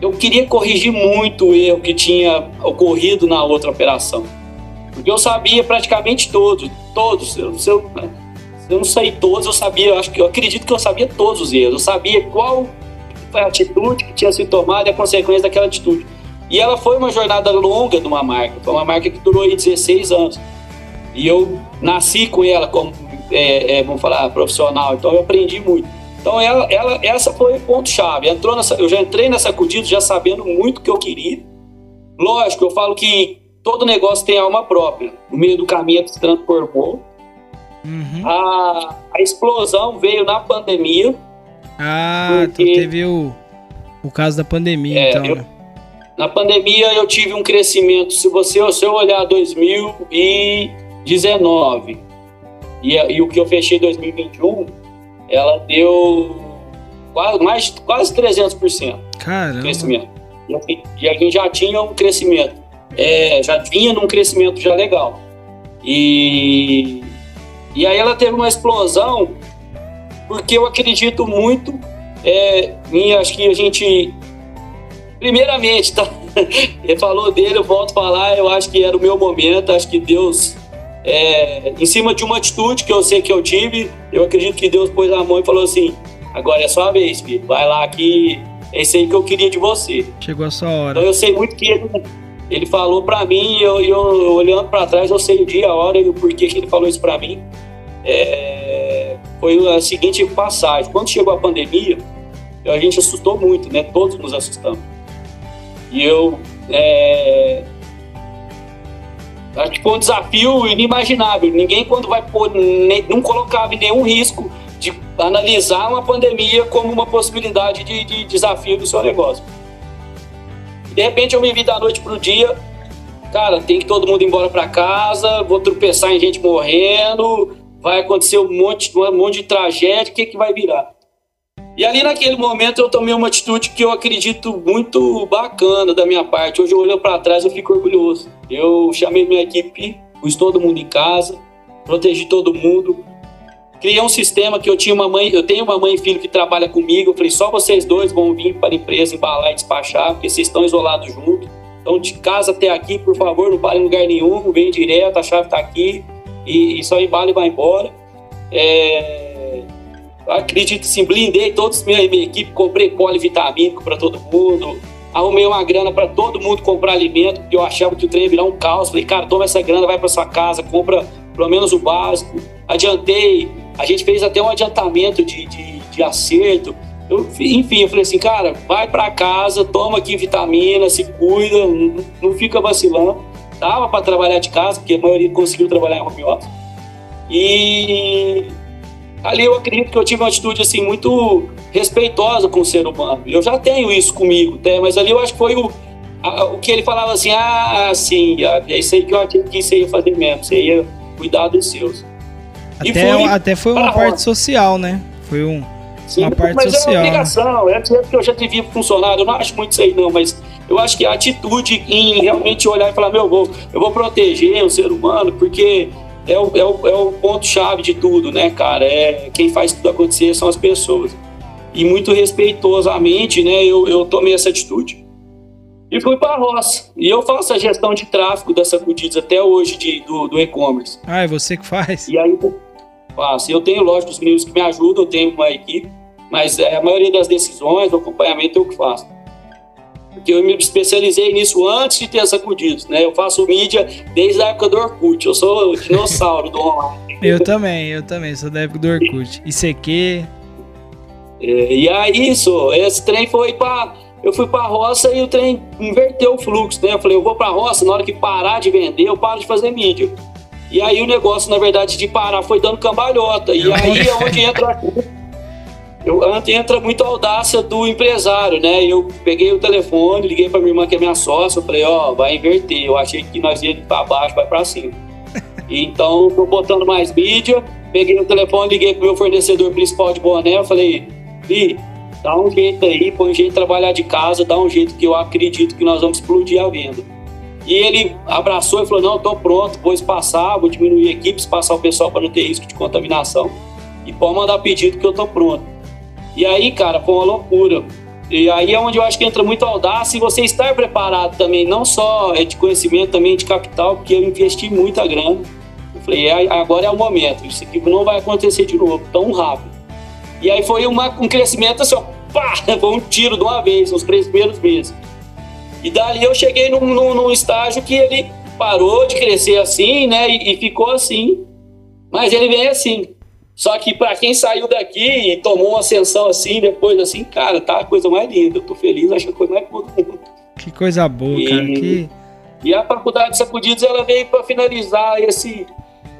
eu queria corrigir muito o erro que tinha ocorrido na outra operação. Porque eu sabia praticamente todos, todos. Se eu, Eu não sei todos, eu sabia, eu acho que eu acredito que eu sabia todos os erros. Eu sabia qual foi a atitude que tinha sido tomada e a consequência daquela atitude. E ela foi uma jornada longa de uma marca, foi uma marca que durou aí 16 anos. E eu nasci com ela como, é, é, vamos falar, profissional, então eu aprendi muito. Então ela, ela, essa foi o ponto-chave. Entrou nessa, eu já entrei nessa Cudido já sabendo muito o que eu queria. Lógico, eu falo que todo negócio tem alma própria. No meio do caminho se transformou. Uhum. A, a explosão veio na pandemia. Ah, porque, então teve o, o caso da pandemia, é, então. Eu, né? na pandemia eu tive um crescimento. Se você se eu olhar 2019 e, e o que eu fechei em 2021, ela deu quase, mais, quase 300% Caramba. crescimento. E a gente já tinha um crescimento, é, já vinha num crescimento já legal. E, e aí ela teve uma explosão, porque eu acredito muito é, em, acho que a gente, primeiramente, tá? Ele falou dele, eu volto a falar, eu acho que era o meu momento, acho que Deus é, em cima de uma atitude que eu sei que eu tive, eu acredito que Deus pôs a mão e falou assim: agora é sua vez, filho, vai lá que é isso aí que eu queria de você. Chegou a sua hora. Então eu sei muito que ele, ele falou para mim, eu, eu, olhando para trás, eu sei o dia, a hora e o porquê que ele falou isso para mim. É, foi a seguinte passagem: quando chegou a pandemia, a gente assustou muito, né? Todos nos assustamos. E eu é, Acho que foi um desafio inimaginável. Ninguém, quando vai pôr, nem, não colocava nenhum risco de analisar uma pandemia como uma possibilidade de, de desafio do seu negócio. De repente, eu me vi da noite para o dia, cara, tem que todo mundo ir embora para casa, vou tropeçar em gente morrendo, vai acontecer um monte, um monte de tragédia, o que, que vai virar? E ali naquele momento eu tomei uma atitude que eu acredito muito bacana da minha parte. Hoje eu olho para trás eu fico orgulhoso. Eu chamei minha equipe, pus todo mundo em casa, protegi todo mundo. Criei um sistema que eu tinha uma mãe, eu tenho uma mãe e filho que trabalha comigo. Eu falei, só vocês dois vão vir para a empresa embalar e despachar, porque vocês estão isolados juntos. Então, de casa até aqui, por favor, não pare em lugar nenhum, vem direto, a chave está aqui, e, e só embala e vai embora. É, acredito sim, blindei toda a minha, minha equipe, comprei polivitamínico para todo mundo, arrumei uma grana para todo mundo comprar alimento, porque eu achava que o trem ia virar um caos. Falei, cara, toma essa grana, vai para sua casa, compra pelo menos o básico. Adiantei, a gente fez até um adiantamento de, de, de acerto. Eu, enfim, eu falei assim, cara, vai para casa, toma aqui vitamina, se cuida, não, não fica vacilando. Dava para trabalhar de casa, porque a maioria conseguiu trabalhar em home office. E ali eu acredito que eu tive uma atitude assim muito respeitosa com o ser humano. Eu já tenho isso comigo, até, mas ali eu acho que foi o, a, o que ele falava assim, ah, sim, é isso aí que eu acredito que você ia fazer mesmo, você ia cuidar dos seus. Até, até foi uma parte social, né? Foi um, sim, uma parte mas social. Mas é uma obrigação, né? é porque eu já devia funcionar, eu não acho muito isso aí não, mas eu acho que a atitude em realmente olhar e falar, meu, eu vou, eu vou proteger o ser humano, porque é o, é o, é o ponto-chave de tudo, né, cara? É, quem faz tudo acontecer são as pessoas. E muito respeitosamente, né, eu, eu tomei essa atitude. E fui para a roça. E eu faço a gestão de tráfego da Sacudidos até hoje de, do, do e-commerce. Ah, é você que faz? E aí faço. Eu tenho, lógico, os meninos que me ajudam, eu tenho uma equipe, mas é, a maioria das decisões, do acompanhamento, eu que faço porque eu me especializei nisso antes de ter sacudidos, né? Eu faço mídia desde a época do Orkut, eu sou o dinossauro do online. Eu também, eu também, sou da época do Orkut. ICQ. É, e aí, isso, esse trem foi para eu fui para a roça e o trem inverteu o fluxo, né? Eu falei, eu vou para a roça, na hora que parar de vender, eu paro de fazer mídia. E aí o negócio, na verdade, de parar foi dando cambalhota. E aí é onde entra eu, entra muito a audácia do empresário, né? Eu peguei o telefone, liguei para minha irmã que é minha sócia, eu falei, ó, oh, vai inverter. Eu achei que nós ia para baixo, vai para cima. Então, tô botando mais mídia, peguei o telefone, liguei pro meu fornecedor principal de boné, eu falei, Vi, dá um jeito aí, põe um jeito de trabalhar de casa, dá um jeito que eu acredito que nós vamos explodir a venda. E ele abraçou e falou, não, tô pronto, vou espaçar, vou diminuir a equipe, espaçar o pessoal para não ter risco de contaminação. E pode mandar pedido que eu tô pronto. E aí, cara, foi uma loucura. E aí é onde eu acho que entra muito audácia e você estar preparado também, não só é de conhecimento, também de capital, porque eu investi muita grana. falei, é, agora é o momento, isso aqui não vai acontecer de novo, tão rápido. E aí foi uma, um crescimento assim, ó, pá, foi um tiro de uma vez, nos três primeiros meses. E dali eu cheguei num, num, num estágio que ele parou de crescer assim, né, e, e ficou assim. Mas ele vem assim. Só que para quem saiu daqui e tomou uma ascensão assim, depois assim, cara, tá a coisa mais linda. Eu tô feliz, acho que a coisa mais boa do mundo. Que coisa boa, e, cara. Que... E a Faculdade de Sacudidos, ela veio para finalizar esse,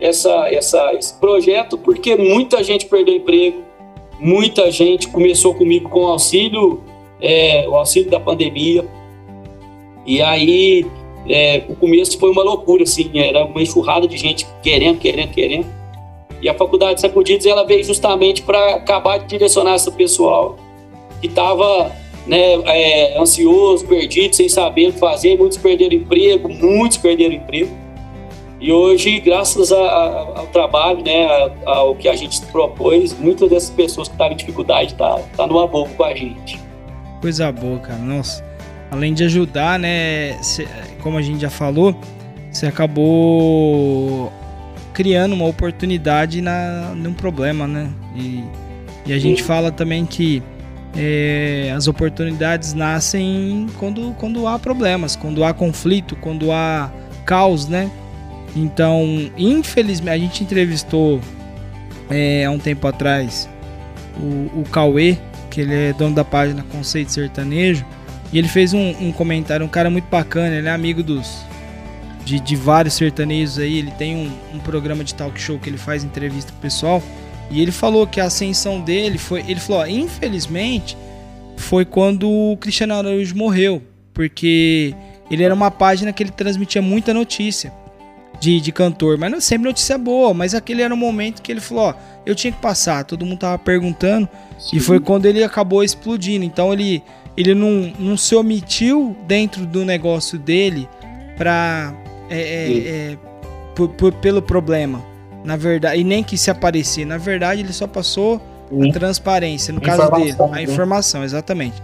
essa, essa, esse projeto, porque muita gente perdeu emprego, muita gente começou comigo com auxílio, é, o auxílio da pandemia. E aí, é, o começo foi uma loucura, assim, era uma enxurrada de gente querendo, querendo, querendo. E a Faculdade de Sacudidos, ela veio justamente para acabar de direcionar esse pessoal que estava né, é, ansioso, perdido, sem saber o que fazer. Muitos perderam emprego, muitos perderam emprego. E hoje, graças a, a, ao trabalho, né, ao que a gente propôs, muitas dessas pessoas que estavam em dificuldade estão tá, tá numa boa com a gente. Coisa boa, cara. Nossa, além de ajudar, né, cê, como a gente já falou, você acabou criando uma oportunidade na, num problema, né? E, e a gente fala também que é, as oportunidades nascem quando, quando há problemas, quando há conflito, quando há caos, né? Então, infelizmente, a gente entrevistou é, há um tempo atrás o, o Cauê, que ele é dono da página Conceito Sertanejo, e ele fez um, um comentário, um cara muito bacana, ele é amigo dos de, de vários sertanejos aí, ele tem um, um programa de talk show que ele faz entrevista pro pessoal, e ele falou que a ascensão dele foi. Ele falou: ó, infelizmente, foi quando o Cristiano Araújo morreu. Porque ele era uma página que ele transmitia muita notícia de, de cantor. Mas não sempre notícia boa. Mas aquele era um momento que ele falou: ó, eu tinha que passar. Todo mundo tava perguntando. Sim. E foi quando ele acabou explodindo. Então ele, ele não, não se omitiu dentro do negócio dele pra. É, é, é, por, por, pelo problema na verdade, e nem que se aparecer. Na verdade, ele só passou Sim. a transparência, no caso dele, a né? informação, exatamente.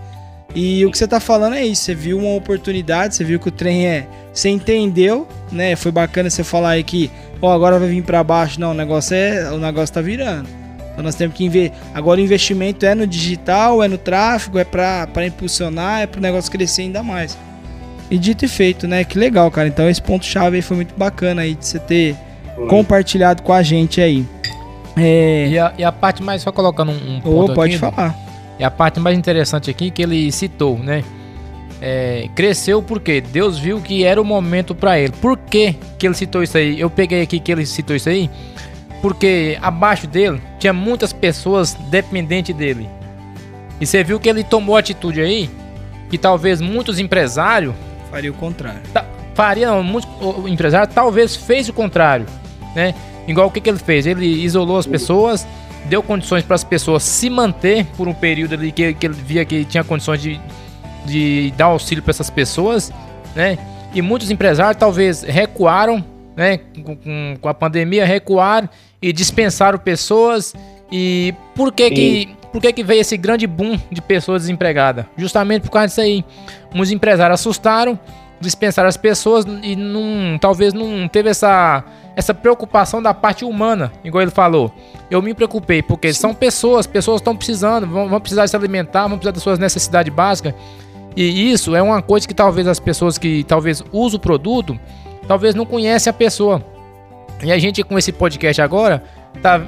E o que você tá falando é isso, você viu uma oportunidade, você viu que o trem é. Você entendeu, né? Foi bacana você falar aí que, ó, agora vai vir para baixo. Não, o negócio é. O negócio tá virando. Então nós temos que investir. Agora o investimento é no digital, é no tráfego, é para impulsionar, é para o negócio crescer ainda mais. E dito e feito, né? Que legal, cara. Então esse ponto-chave aí foi muito bacana aí de você ter compartilhado com a gente aí. É... E, a, e, a, parte mais, só colocando um, um ponto oh, pode aqui, falar. E a parte mais interessante aqui que ele citou, né? É, cresceu porque Deus viu que era o momento para ele. Por que, que ele citou isso aí? Eu peguei aqui que ele citou isso aí, porque abaixo dele tinha muitas pessoas dependentes dele. E você viu que ele tomou atitude aí, que talvez muitos empresários faria o contrário. Faria, não, muito, o empresário talvez fez o contrário, né? Igual o que, que ele fez? Ele isolou as pessoas, deu condições para as pessoas se manter por um período ali que, que ele via que tinha condições de, de dar auxílio para essas pessoas, né? E muitos empresários talvez recuaram, né? Com, com, a pandemia, recuaram e dispensaram pessoas. E por que que, por que que veio esse grande boom de pessoas desempregadas? Justamente por causa disso aí. Muitos empresários assustaram, dispensar as pessoas e não, talvez não teve essa, essa preocupação da parte humana, igual ele falou. Eu me preocupei, porque são pessoas, pessoas estão precisando, vão, vão, precisar se alimentar, vão precisar das suas necessidades básicas. E isso é uma coisa que talvez as pessoas que talvez usam o produto, talvez não conhecem a pessoa. E a gente com esse podcast agora, tá,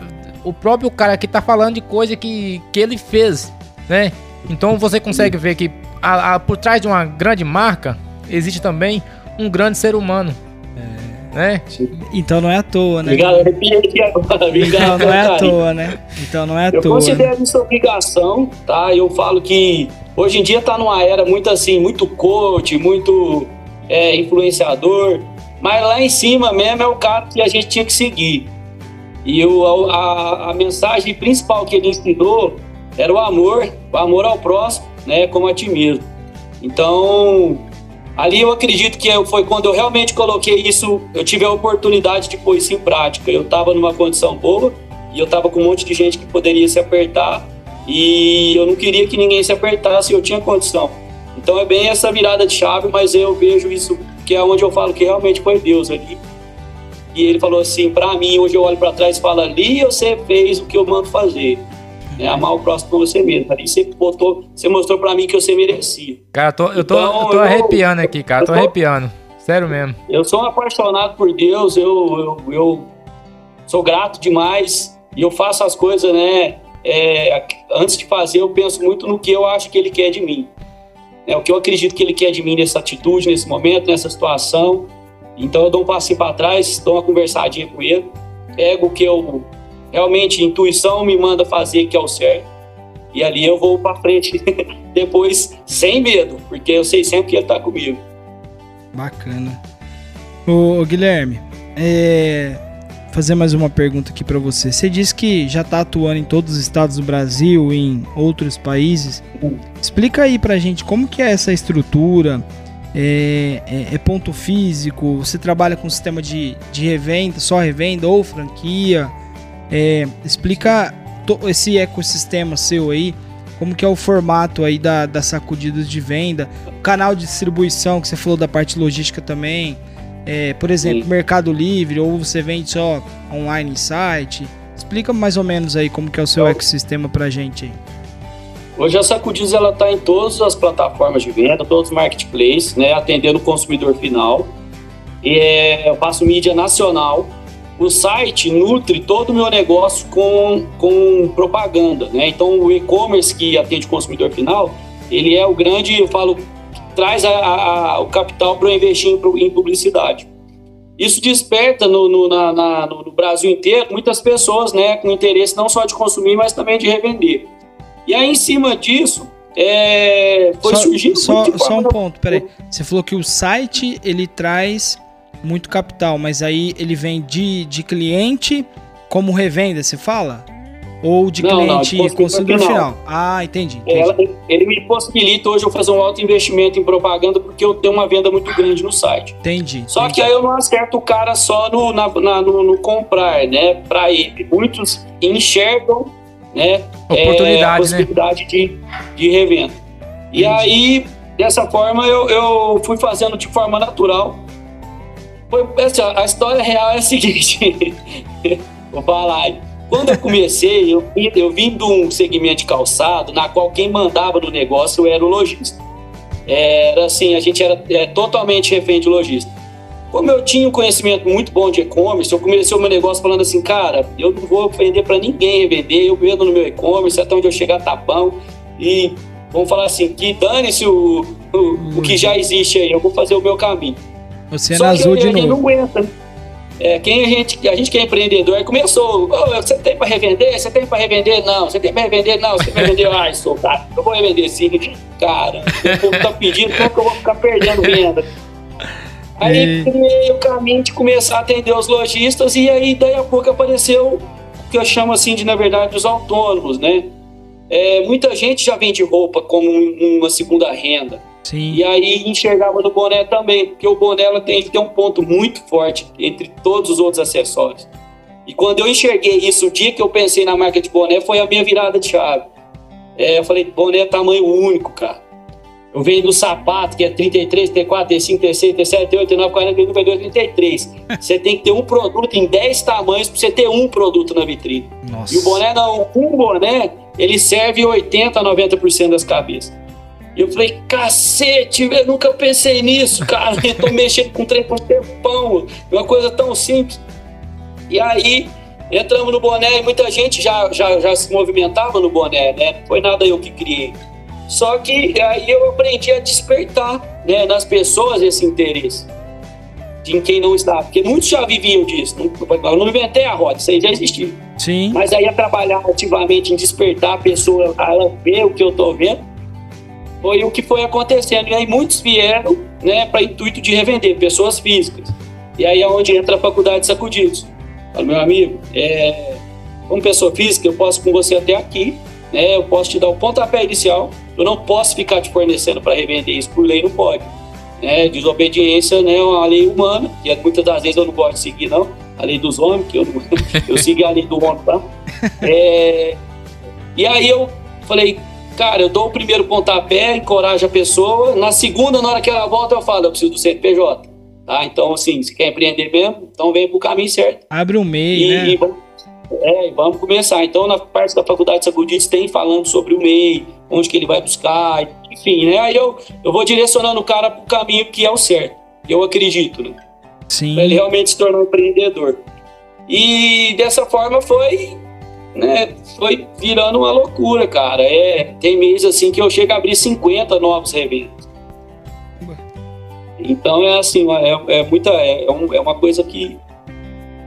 o próprio cara que tá falando de coisa que, que ele fez, né? Então você consegue ver que a, a, por trás de uma grande marca, existe também um grande ser humano. É. Né? Então não é à toa, né? Obrigado, aqui agora. Obrigado, então não é à toa, né? Então não é à eu toa. Eu considero né? isso obrigação, tá? Eu falo que hoje em dia tá numa era muito assim, muito coach, muito é, influenciador, mas lá em cima mesmo é o cara que a gente tinha que seguir. E eu, a, a mensagem principal que ele ensinou era o amor, o amor ao próximo, né, como a ti mesmo. Então, Ali eu acredito que foi quando eu realmente coloquei isso, eu tive a oportunidade de pôr isso em prática. Eu estava numa condição boa e eu estava com um monte de gente que poderia se apertar e eu não queria que ninguém se apertasse, eu tinha condição. Então é bem essa virada de chave, mas eu vejo isso que é onde eu falo que realmente foi Deus ali. E ele falou assim, para mim, hoje eu olho para trás e falo, ali você fez o que eu mando fazer. É amar o próximo você mesmo. Ali você botou, você mostrou para mim que você merecia. Cara, tô, eu tô, então, eu tô arrepiando eu, aqui, cara, tô, tô arrepiando. Sério mesmo. Eu sou um apaixonado por Deus, eu, eu, eu sou grato demais e eu faço as coisas, né? É, antes de fazer, eu penso muito no que eu acho que Ele quer de mim. É o que eu acredito que Ele quer de mim nessa atitude, nesse momento, nessa situação. Então eu dou um passinho para trás, dou uma conversadinha com Ele, pego o que eu realmente intuição me manda fazer que é o certo e ali eu vou para frente depois sem medo, porque eu sei sempre que Ele está comigo. Bacana. Ô, Guilherme, é, fazer mais uma pergunta aqui para você. Você disse que já está atuando em todos os estados do Brasil, em outros países. Explica aí pra gente como que é essa estrutura. É, é, é ponto físico? Você trabalha com sistema de, de revenda, só revenda ou franquia? É, explica esse ecossistema seu aí, como que é o formato aí da, das sacudidas de venda, canal de distribuição que você falou da parte logística também. É, por exemplo, Sim. Mercado Livre ou você vende só online em site? Explica mais ou menos aí como que é o seu ecossistema pra gente aí. Hoje a Sacudidos ela está em todas as plataformas de venda, todos os marketplaces, né, atendendo o consumidor final. E, é, eu faço mídia nacional. O site nutre todo o meu negócio com, com propaganda, né? Então o e-commerce que atende o consumidor final, ele é o grande, eu falo, traz a, a, o capital para investir em, em, publicidade. Isso desperta no, no, na, na, no, Brasil inteiro muitas pessoas né, com interesse não só de consumir, mas também de revender. E aí, em cima disso, é, foi só, surgindo... Só, só um ponto, peraí. Você falou que o site, ele traz muito capital, mas aí ele vem de, de cliente como revenda, você fala? Ou de não, cliente não, consumidor final. final. Ah, entendi. entendi. Ela, ele me possibilita hoje eu fazer um alto investimento em propaganda porque eu tenho uma venda muito grande no site. Entendi. Só entendi. que aí eu não acerto o cara só no, na, na, no, no, comprar, né? Para ele. Muitos enxergam né, Oportunidade, é, a né? possibilidade né? de, de revenda. E aí, dessa forma, eu, eu fui fazendo de forma natural. Foi, assim, a história real é a seguinte. Vou falar. Quando eu comecei, eu, eu vim de um segmento de calçado, na qual quem mandava no negócio era o lojista. Era assim, a gente era é, totalmente refém de lojista. Como eu tinha um conhecimento muito bom de e-commerce, eu comecei o meu negócio falando assim, cara, eu não vou vender para ninguém revender, eu vendo no meu e-commerce, até onde eu chegar tá bom. E vamos falar assim, que dane-se o, o, o, que já existe aí, eu vou fazer o meu caminho. Você é Só azul de novo. não aguenta? É, quem a gente, a gente que é empreendedor, começou, oh, você tem para revender? Você tem para revender? Não. Você tem para revender? Não. Você tem para revender? Ai, sou cara, eu vou revender sim. Cara, o povo tá pedindo, como que eu vou ficar perdendo venda? Aí meio caminho de começar a atender os lojistas e aí daí a pouco apareceu o que eu chamo assim de, na verdade, os autônomos, né? É, muita gente já vende roupa como uma segunda renda. Sim. E aí enxergava no boné também, porque o boné ela tem, ele tem um ponto muito forte entre todos os outros acessórios. E quando eu enxerguei isso, o dia que eu pensei na marca de boné, foi a minha virada de chave. É, eu falei, boné é tamanho único, cara. Eu venho do sapato, que é 33, 34, 35, 36, 37, 38, 39, 40, 41, 42, 33. Você tem que ter um produto em 10 tamanhos para você ter um produto na vitrine. Nossa. E o boné não, um boné, ele serve 80 a 90% das cabeças. E eu falei, cacete, eu nunca pensei nisso, cara. Eu tô mexendo com trem por tempão. Uma coisa tão simples. E aí, entramos no boné e muita gente já, já, já se movimentava no boné, né? Não foi nada eu que criei. Só que aí eu aprendi a despertar né, nas pessoas esse interesse de quem não estava. Porque muitos já viviam disso. Eu não inventei a roda, isso aí já existia. Sim. Mas aí a trabalhar ativamente em despertar a pessoa, a ela ver o que eu estou vendo foi o que foi acontecendo. E aí muitos vieram né, para intuito de revender, pessoas físicas. E aí é onde entra a faculdade de sacudidos. Fala, meu amigo, é, como pessoa física, eu posso com você até aqui, né, eu posso te dar o pontapé inicial, eu não posso ficar te fornecendo para revender isso, por lei não pode. Né, desobediência né, é uma lei humana, que muitas das vezes eu não gosto de seguir, não, a lei dos homens, que eu, não, eu sigo a lei do homem, tá? É, e aí eu falei, Cara, eu dou o primeiro pontapé, encorajo a pessoa. Na segunda, na hora que ela volta, eu falo, eu preciso do CNPJ. Tá? Então, assim, se quer empreender mesmo, então vem pro caminho certo. Abre um MEI, E, né? e vamos, é, vamos começar. Então, na parte da Faculdade de Sacudites tem falando sobre o MEI, onde que ele vai buscar, enfim, né? Aí eu, eu vou direcionando o cara pro caminho que é o certo. Eu acredito, né? Sim. Pra ele realmente se tornar um empreendedor. E dessa forma foi, né, foi virando uma loucura, cara. É, tem mês assim que eu chego a abrir 50 novos revendas. Então é assim, é, é muita, é, é um- é uma coisa que,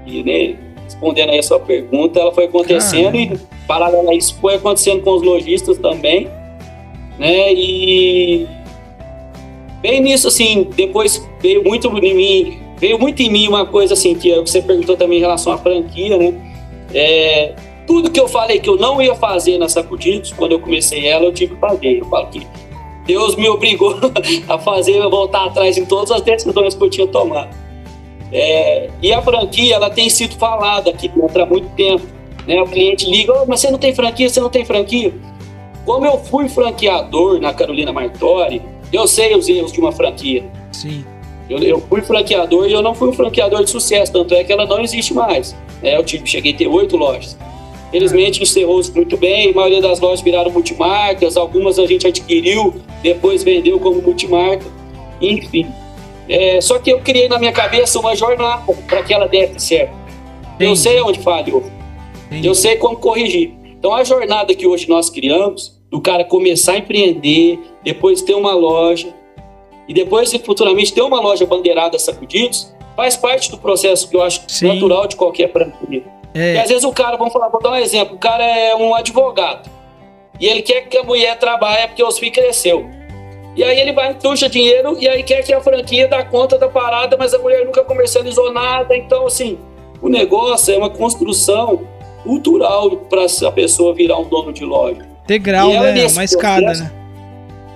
que, né, respondendo aí a sua pergunta, ela foi acontecendo e paralelo a isso foi acontecendo com os lojistas também, né? E bem nisso assim, depois veio muito em mim, veio muito em mim uma coisa assim que é o que você perguntou também em relação à franquia, né? É, tudo que eu falei que eu não ia fazer na Sacudidos, quando eu comecei ela, eu tive que fazer. Eu falo que Deus me obrigou a fazer eu voltar atrás em todas as decisões que eu tinha tomado. É, e a franquia, ela tem sido falada aqui dentro há muito tempo. Né? O cliente liga, "Ô, mas você não tem franquia, você não tem franquia. Como eu fui franqueador na Carolina Martori, eu sei os erros de uma franquia. Sim. Eu, eu fui franqueador e eu não fui um franqueador de sucesso, tanto é que ela não existe mais. É, eu tive, cheguei a ter oito lojas. Felizmente encerrou-se muito bem, a maioria das lojas viraram multimarcas, algumas a gente adquiriu, depois vendeu como multimarca, enfim. É, só que eu criei na minha cabeça uma jornada para que ela desse certo. Eu Entendi. sei onde falhou, Entendi. eu sei como corrigir. Então a jornada que hoje nós criamos, do cara começar a empreender, depois ter uma loja, e depois futuramente ter uma loja bandeirada sacudidos, faz parte do processo que eu acho Sim. natural de qualquer franquia. E É, às vezes o cara, vamos falar, vou dar um exemplo, o cara é um advogado. E ele quer que a mulher trabalhe porque os filhos cresceu. E aí ele vai, tuxa dinheiro e aí quer que a franquia dá conta da parada, mas a mulher nunca comercializou nada. Então, assim, o negócio é uma construção cultural para a pessoa virar um dono de loja. degrau, e ela né? nesse Uma escada, né?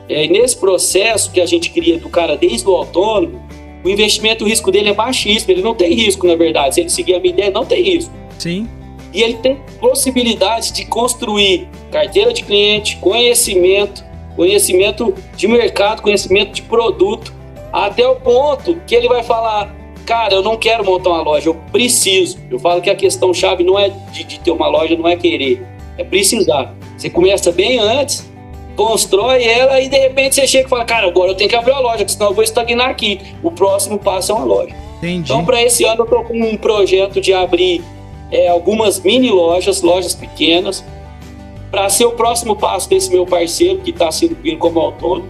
É, e nesse processo que a gente cria do cara desde o autônomo, o investimento, o risco dele é baixíssimo. Ele não tem risco, na verdade. Se ele seguir a minha ideia, não tem risco. Sim. E ele tem possibilidades de construir carteira de cliente, conhecimento, conhecimento de mercado, conhecimento de produto, até o ponto que ele vai falar: Cara, eu não quero montar uma loja, eu preciso. Eu falo que a questão chave não é de, de ter uma loja, não é querer, é precisar. Você começa bem antes, constrói ela e de repente você chega e fala: Cara, agora eu tenho que abrir uma loja, senão eu vou estagnar aqui. O próximo passo é uma loja. Entendi. Então, para esse ano, eu estou com um projeto de abrir é, algumas mini lojas, lojas pequenas, para ser o próximo passo desse meu parceiro que está sendo vindo como autônomo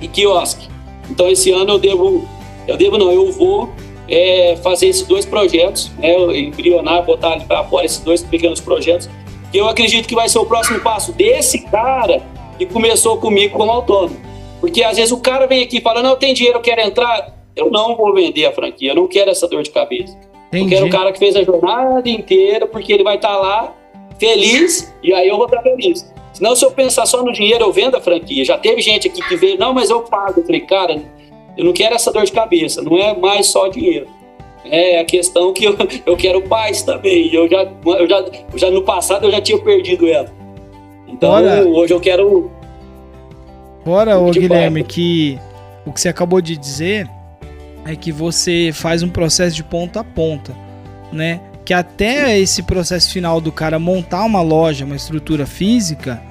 e quiosque. Então, esse ano eu devo, eu devo não, eu vou é, fazer esses dois projetos, né, eu embrionar, botar ali para fora esses dois pequenos projetos, que eu acredito que vai ser o próximo passo desse cara que começou comigo como autônomo. Porque às vezes o cara vem aqui falando, não, tem dinheiro, eu quero entrar. Eu não vou vender a franquia, eu não quero essa dor de cabeça. Eu Entendi. quero o cara que fez a jornada inteira, porque ele vai estar lá feliz e aí eu vou estar feliz. Senão, se eu pensar só no dinheiro, eu vendo a franquia. Já teve gente aqui que veio, não, mas eu pago. Eu falei, cara, eu não quero essa dor de cabeça, não é mais só dinheiro. É a questão que eu, eu quero paz também. Eu já, eu já, eu já no passado eu já tinha perdido ela. Então Ora. hoje eu quero. Fora, ô Guilherme, fato. que o que você acabou de dizer é que você faz um processo de ponta a ponta, né? Que até esse processo final do cara montar uma loja, uma estrutura física,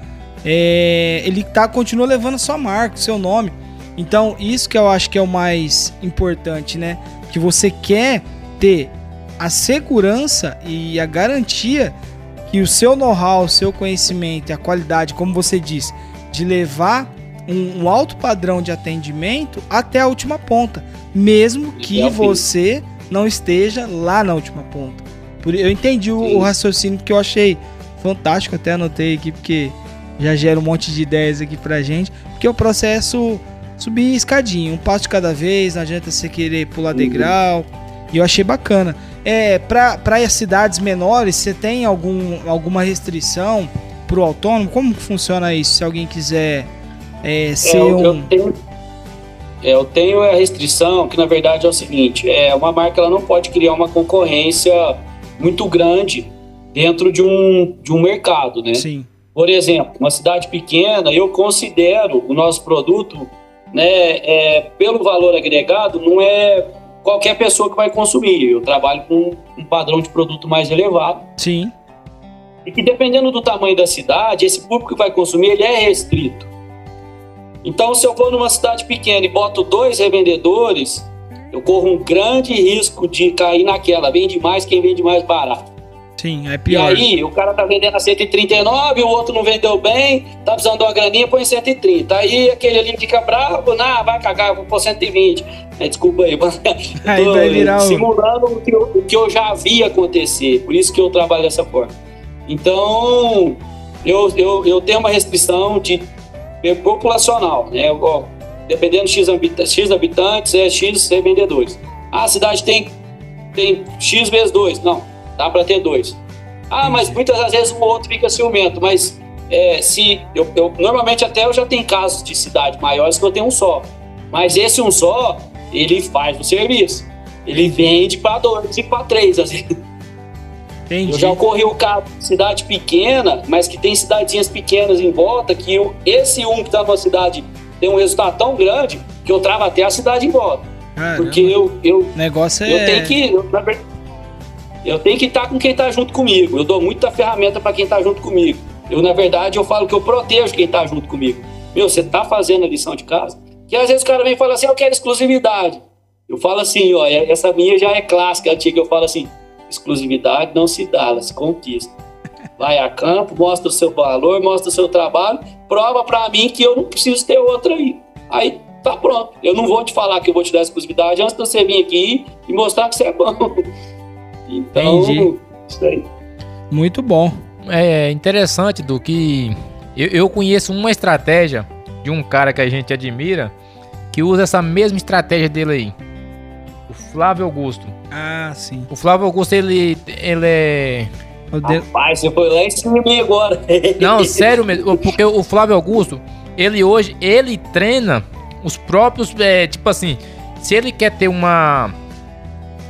é, ele tá, continua levando a sua marca, seu nome. Então, isso que eu acho que é o mais importante, né? Que você quer ter a segurança e a garantia que o seu know-how, o seu conhecimento e a qualidade, como você disse, de levar um, um alto padrão de atendimento até a última ponta, mesmo que você não esteja lá na última ponta. Por- eu entendi o, o raciocínio que eu achei fantástico, até anotei aqui porque já gera um monte de ideias aqui pra gente, porque o processo subir escadinha, um passo de cada vez, não adianta você querer pular Uhum. degrau. E eu achei bacana. É, para as cidades menores, você tem algum, alguma restrição pro autônomo? Como funciona isso? Se alguém quiser é, ser É, eu, eu um. tenho, é, eu tenho a restrição que na verdade é o seguinte: é uma marca ela não pode criar uma concorrência muito grande dentro de um, de um mercado, né? Sim, Por exemplo, uma cidade pequena, eu considero o nosso produto né, é, pelo valor agregado, não é qualquer pessoa que vai consumir. Eu trabalho com um padrão de produto mais elevado. Sim. E que dependendo do tamanho da cidade, esse público que vai consumir, ele é restrito. Então, se eu vou numa cidade pequena e boto dois revendedores, eu corro um grande risco de cair naquela. Vende mais quem vende mais barato. Sim, é pior. E aí, o cara tá vendendo a 139, o outro não vendeu bem, tá precisando de uma graninha, põe 130. Aí aquele ali fica bravo, não, vai cagar, vou pôr 120. É, desculpa aí, mas aí vai virar simulando o que, eu, o que eu já vi acontecer. Por isso que eu trabalho dessa forma. Então, eu, eu, eu tenho uma restrição de populacional, né? Ó, dependendo de X, habitantes, X habitantes, é X vendedores. Ah, a cidade tem, tem X vezes 2. Não, dá para ter dois. Ah, mas muitas das vezes um ou outro fica ciumento, mas é, se eu, eu, normalmente até eu já tenho casos de cidade maiores que eu tenho um só. Mas esse um só, ele faz o serviço. Ele vende para dois e para três, às vezes. Entendi. Eu já ocorri o caso de cidade pequena, mas que tem cidadezinhas pequenas em volta, que eu, esse um que está numa cidade tem um resultado tão grande que eu travo até a cidade em volta. Caramba. Porque eu, eu, negócio eu é... tenho que. Eu, eu tenho que estar com quem está junto comigo. Eu dou muita ferramenta para quem está junto comigo. Eu, na verdade, eu falo que eu protejo quem está junto comigo. Meu, você está fazendo a lição de casa? Que às vezes o cara vem e fala assim, eu quero exclusividade. Eu falo assim, ó, essa minha já é clássica, antiga. Eu falo assim, exclusividade não se dá, ela se conquista. Vai a campo, mostra o seu valor, mostra o seu trabalho, prova para mim que eu não preciso ter outra aí. Aí tá pronto. Eu não vou te falar que eu vou te dar exclusividade antes de você vir aqui e mostrar que você é bom. Então, Entendi. isso aí. Muito bom. É interessante do que eu, eu conheço uma estratégia de um cara que a gente admira que usa essa mesma estratégia dele aí. O Flávio Augusto. Ah, sim. O Flávio Augusto, ele, ele é. Rapaz, você foi lá em cima de mim agora. Não, sério mesmo. Porque o Flávio Augusto, ele hoje, ele treina os próprios. É, tipo assim, se ele quer ter uma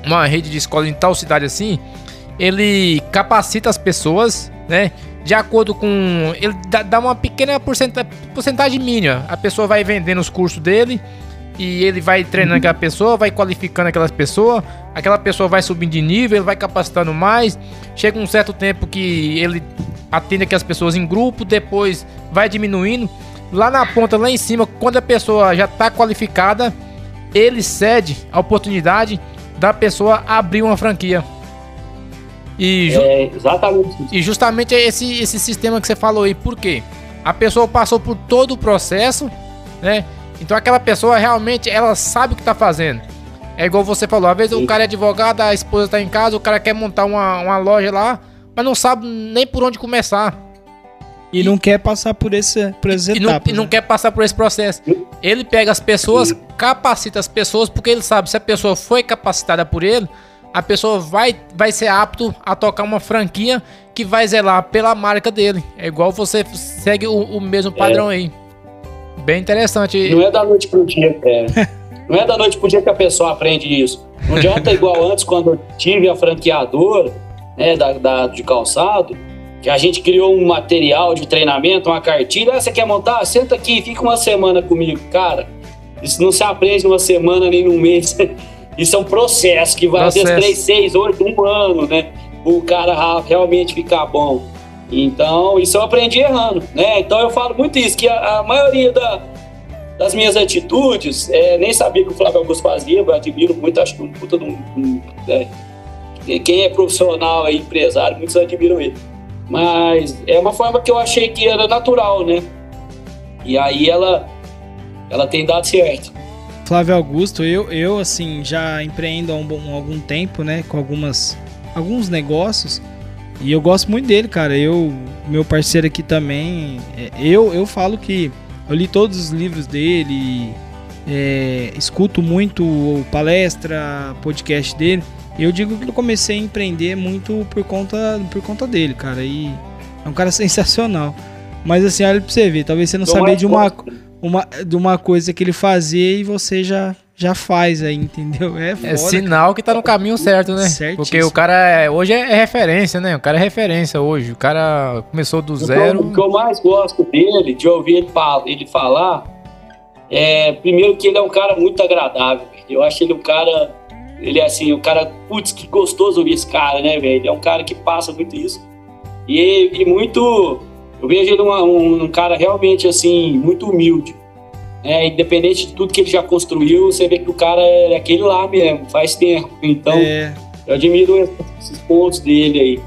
uma rede de escola em tal cidade assim, ele capacita as pessoas, né? De acordo com. Ele dá, dá uma pequena porcentagem, porcentagem mínima. A pessoa vai vendendo os cursos dele e ele vai treinando aquela pessoa, vai qualificando aquelas pessoas, aquela pessoa vai subindo de nível, ele vai capacitando mais. Chega um certo tempo que ele atende aquelas pessoas em grupo, depois vai diminuindo. Lá na ponta, lá em cima, quando a pessoa já está qualificada, ele cede a oportunidade da pessoa abrir uma franquia. E, ju é, exatamente. e justamente esse, esse sistema que você falou aí, por quê? A pessoa passou por todo o processo, né? Então aquela pessoa realmente ela sabe o que está fazendo. É igual você falou, às vezes Sim. o cara é advogado, a esposa está em casa, o cara quer montar uma, uma loja lá, mas não sabe nem por onde começar. E, e não quer passar por, esse, por essas e etapas. Não, e não né? quer passar por esse processo. Ele pega as pessoas, capacita as pessoas, porque ele sabe se a pessoa foi capacitada por ele, a pessoa vai, vai ser apto a tocar uma franquia que vai zelar pela marca dele. É igual você segue o, o mesmo padrão é. aí. Bem interessante. Não é da noite pro dia, é. Não é da noite pro dia que a pessoa aprende isso. Não adianta igual antes, quando eu tive a franqueadora né, da, da, de calçado, que a gente criou um material de treinamento, uma cartilha. Ah, você quer montar? Senta aqui, fica uma semana comigo. Cara, isso não se aprende numa semana nem num mês. Isso é um processo que vai processo. às vezes 3, 6, 8, um ano, né? O cara realmente ficar bom. Então, isso eu aprendi errando, né? Então eu falo muito isso, que a, a maioria da, das minhas atitudes, é, nem sabia que o Flávio Augusto fazia, eu admiro muito, acho que um puta de um, um é, quem é profissional, é empresário, muitos admiram ele. Mas é uma forma que eu achei que era natural, né? E aí ela, ela tem dado certo. Flávio Augusto, eu, eu assim, já empreendo há um, um, algum tempo, né? Com algumas, alguns negócios. E eu gosto muito dele, cara. Eu, meu parceiro aqui também. É, eu, eu falo que eu li todos os livros dele. É, escuto muito palestra, podcast dele. Eu digo que eu comecei a empreender muito por conta, por conta dele, cara. E é um cara sensacional. Mas assim, olha pra você ver, talvez você não sabia de uma, uma, de uma coisa que ele fazia e você já, já faz aí, entendeu? É, é foda, é sinal cara. que tá no caminho certo, né? Certíssimo. Porque o cara é, hoje é, referência, né? O cara é referência hoje. O cara começou do zero. O que eu mais gosto dele, de ouvir ele, ele falar, É, primeiro que ele é um cara muito agradável. Eu acho ele um cara. Ele é assim, um cara. Putz, que gostoso ouvir esse cara, né, velho? Ele é um cara que passa muito isso. E, e muito. Eu vejo ele uma, um, um, cara realmente assim, muito humilde. É, independente de tudo que ele já construiu, você vê que o cara é aquele lá mesmo, faz tempo. Então, é. eu admiro esses pontos dele aí.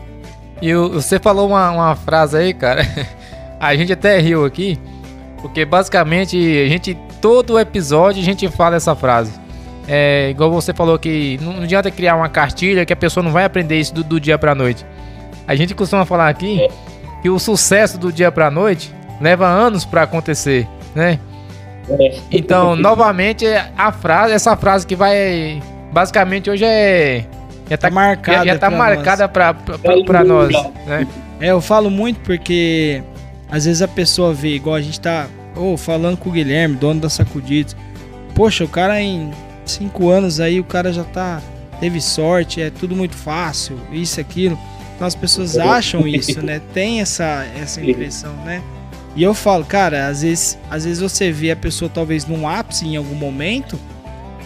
E você falou uma, uma frase aí, cara. A gente até riu aqui, porque basicamente a gente todo episódio a gente fala essa frase. É, igual você falou que não adianta criar uma cartilha que a pessoa não vai aprender isso do, do dia pra noite. A gente costuma falar aqui é. que o sucesso do dia pra noite leva anos para acontecer, né? É. Então, novamente, a frase, essa frase que vai. Basicamente hoje é. Já tá, marcada. Já, já tá pra marcada nós. pra, pra, pra, pra nós. Né? É, eu falo muito porque às vezes a pessoa vê, igual a gente tá oh, falando com o Guilherme, dono da Sacudidos. Poxa, o cara em cinco anos aí, o cara já tá. Teve sorte, é tudo muito fácil, isso, aquilo. Então as pessoas acham isso, né? Tem essa, essa impressão, né? E eu falo, cara, às vezes, às vezes você vê a pessoa talvez num ápice em algum momento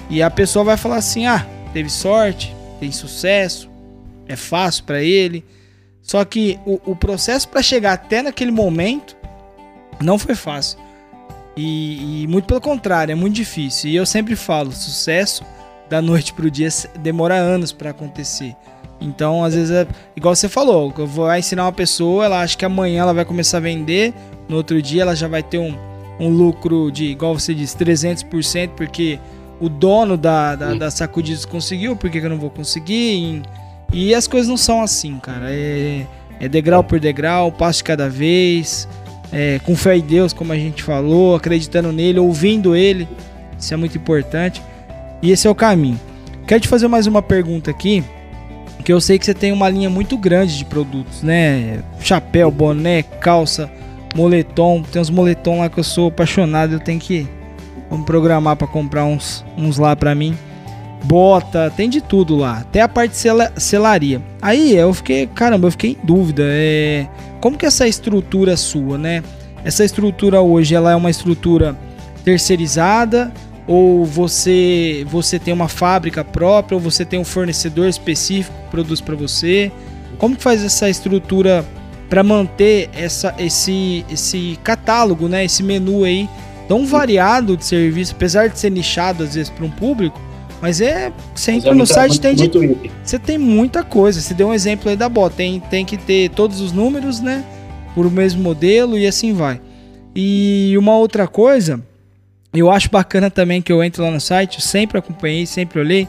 e a pessoa vai falar assim: ah, teve sorte, tem sucesso, é fácil para ele. Só que o, o processo para chegar até naquele momento não foi fácil. E, e, muito pelo contrário, é muito difícil. E eu sempre falo, sucesso da noite pro dia demora anos para acontecer. Então, às vezes, é igual você falou, eu vou ensinar uma pessoa, ela acha que amanhã ela vai começar a vender, no outro dia ela já vai ter um, um lucro de, igual você disse, 300%, porque o dono da, da, da Sacudidos conseguiu, por que, eu não vou conseguir? E, e, as coisas não são assim, cara. É, é degrau por degrau, passo de cada vez é, com fé em Deus, como a gente falou, acreditando nele, ouvindo ele. Isso é muito importante. E esse é o caminho. Quero te fazer mais uma pergunta aqui, que eu sei que você tem uma linha muito grande de produtos, né? Chapéu, boné, calça, moletom. Tem uns moletom lá que eu sou apaixonado, eu tenho que vamos programar para comprar uns, uns lá para mim. Bota, tem de tudo lá, até a parte de selaria. Aí eu fiquei, caramba, eu fiquei em dúvida. É, como que é essa estrutura sua, né? Essa estrutura hoje ela é uma estrutura terceirizada ou você você tem uma fábrica própria ou você tem um fornecedor específico que produz para você? Como que faz essa estrutura para manter essa, esse, esse catálogo, né? Esse menu aí tão variado de serviço, apesar de ser nichado às vezes para um público, mas é. Entra é no site tem de. Você tem muita coisa. Você deu um exemplo aí da bota. Tem, tem que ter todos os números, né? Por o mesmo modelo e assim vai. E uma outra coisa, eu acho bacana também que eu entro lá no site, sempre acompanhei, sempre olhei.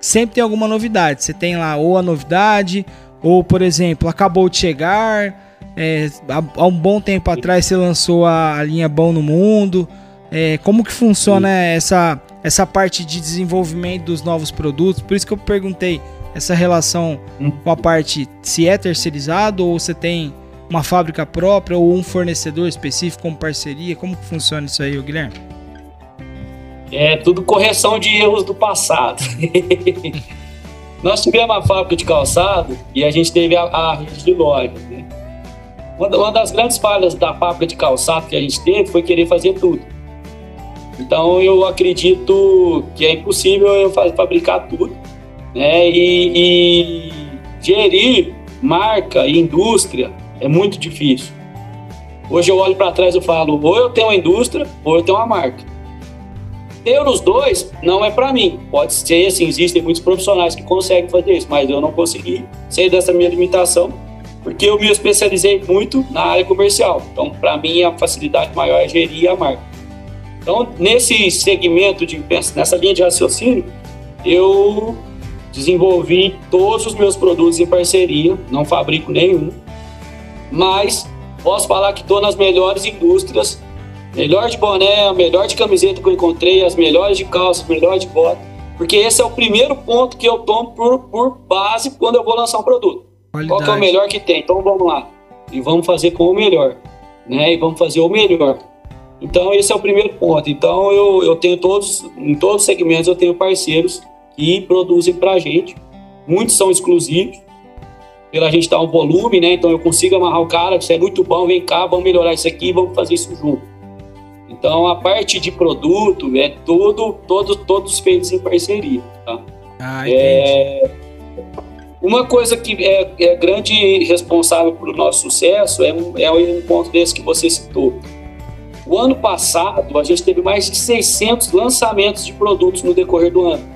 Sempre tem alguma novidade. Você tem lá ou a novidade, ou por exemplo, acabou de chegar. É, há, um bom tempo atrás você lançou a, a linha Bom no Mundo. É, como que funciona essa essa parte de desenvolvimento dos novos produtos. Por isso que eu perguntei essa relação hum. com a parte se é terceirizado ou você tem uma fábrica própria ou um fornecedor específico como parceria. Como que funciona isso aí, Guilherme? É tudo correção de erros do passado. Nós tivemos uma fábrica de calçado e a gente teve a, a rede de lojas. Né? Uma das grandes falhas da fábrica de calçado que a gente teve foi querer fazer tudo. Então eu acredito que é impossível eu fabricar tudo, né? E, e gerir marca e indústria é muito difícil. Hoje eu olho para trás e falo, ou eu tenho uma indústria ou eu tenho uma marca. Ter os dois não é para mim. Pode ser, assim, existem muitos profissionais que conseguem fazer isso, mas eu não consegui sair dessa minha limitação, porque eu me especializei muito na área comercial. Então, para mim, a facilidade maior é gerir a marca. Então, nesse segmento, de, nessa linha de raciocínio, eu desenvolvi todos os meus produtos em parceria, não fabrico nenhum, mas posso falar que estou nas melhores indústrias, melhor de boné, melhor de camiseta que eu encontrei, as melhores de calça, melhor de bota, porque esse é o primeiro ponto que eu tomo por, por base quando eu vou lançar um produto. Qualidade. Qual é o melhor que tem? Então vamos lá e vamos fazer com o melhor, né? E vamos fazer o melhor. Então, esse é o primeiro ponto. Então, eu, eu tenho todos, em todos os segmentos, eu tenho parceiros que produzem para a gente. Muitos são exclusivos, pela gente dar um volume, né? Então, eu consigo amarrar o cara, isso é muito bom, vem cá, vamos melhorar isso aqui, vamos fazer isso junto. Então a parte de produto é tudo, todo, todos feitos em parceria. Tá? Ah. É, uma coisa que é, é grande responsável pelo nosso sucesso é um, é um ponto desse que você citou. O ano passado, a gente teve mais de 600 lançamentos de produtos no decorrer do ano.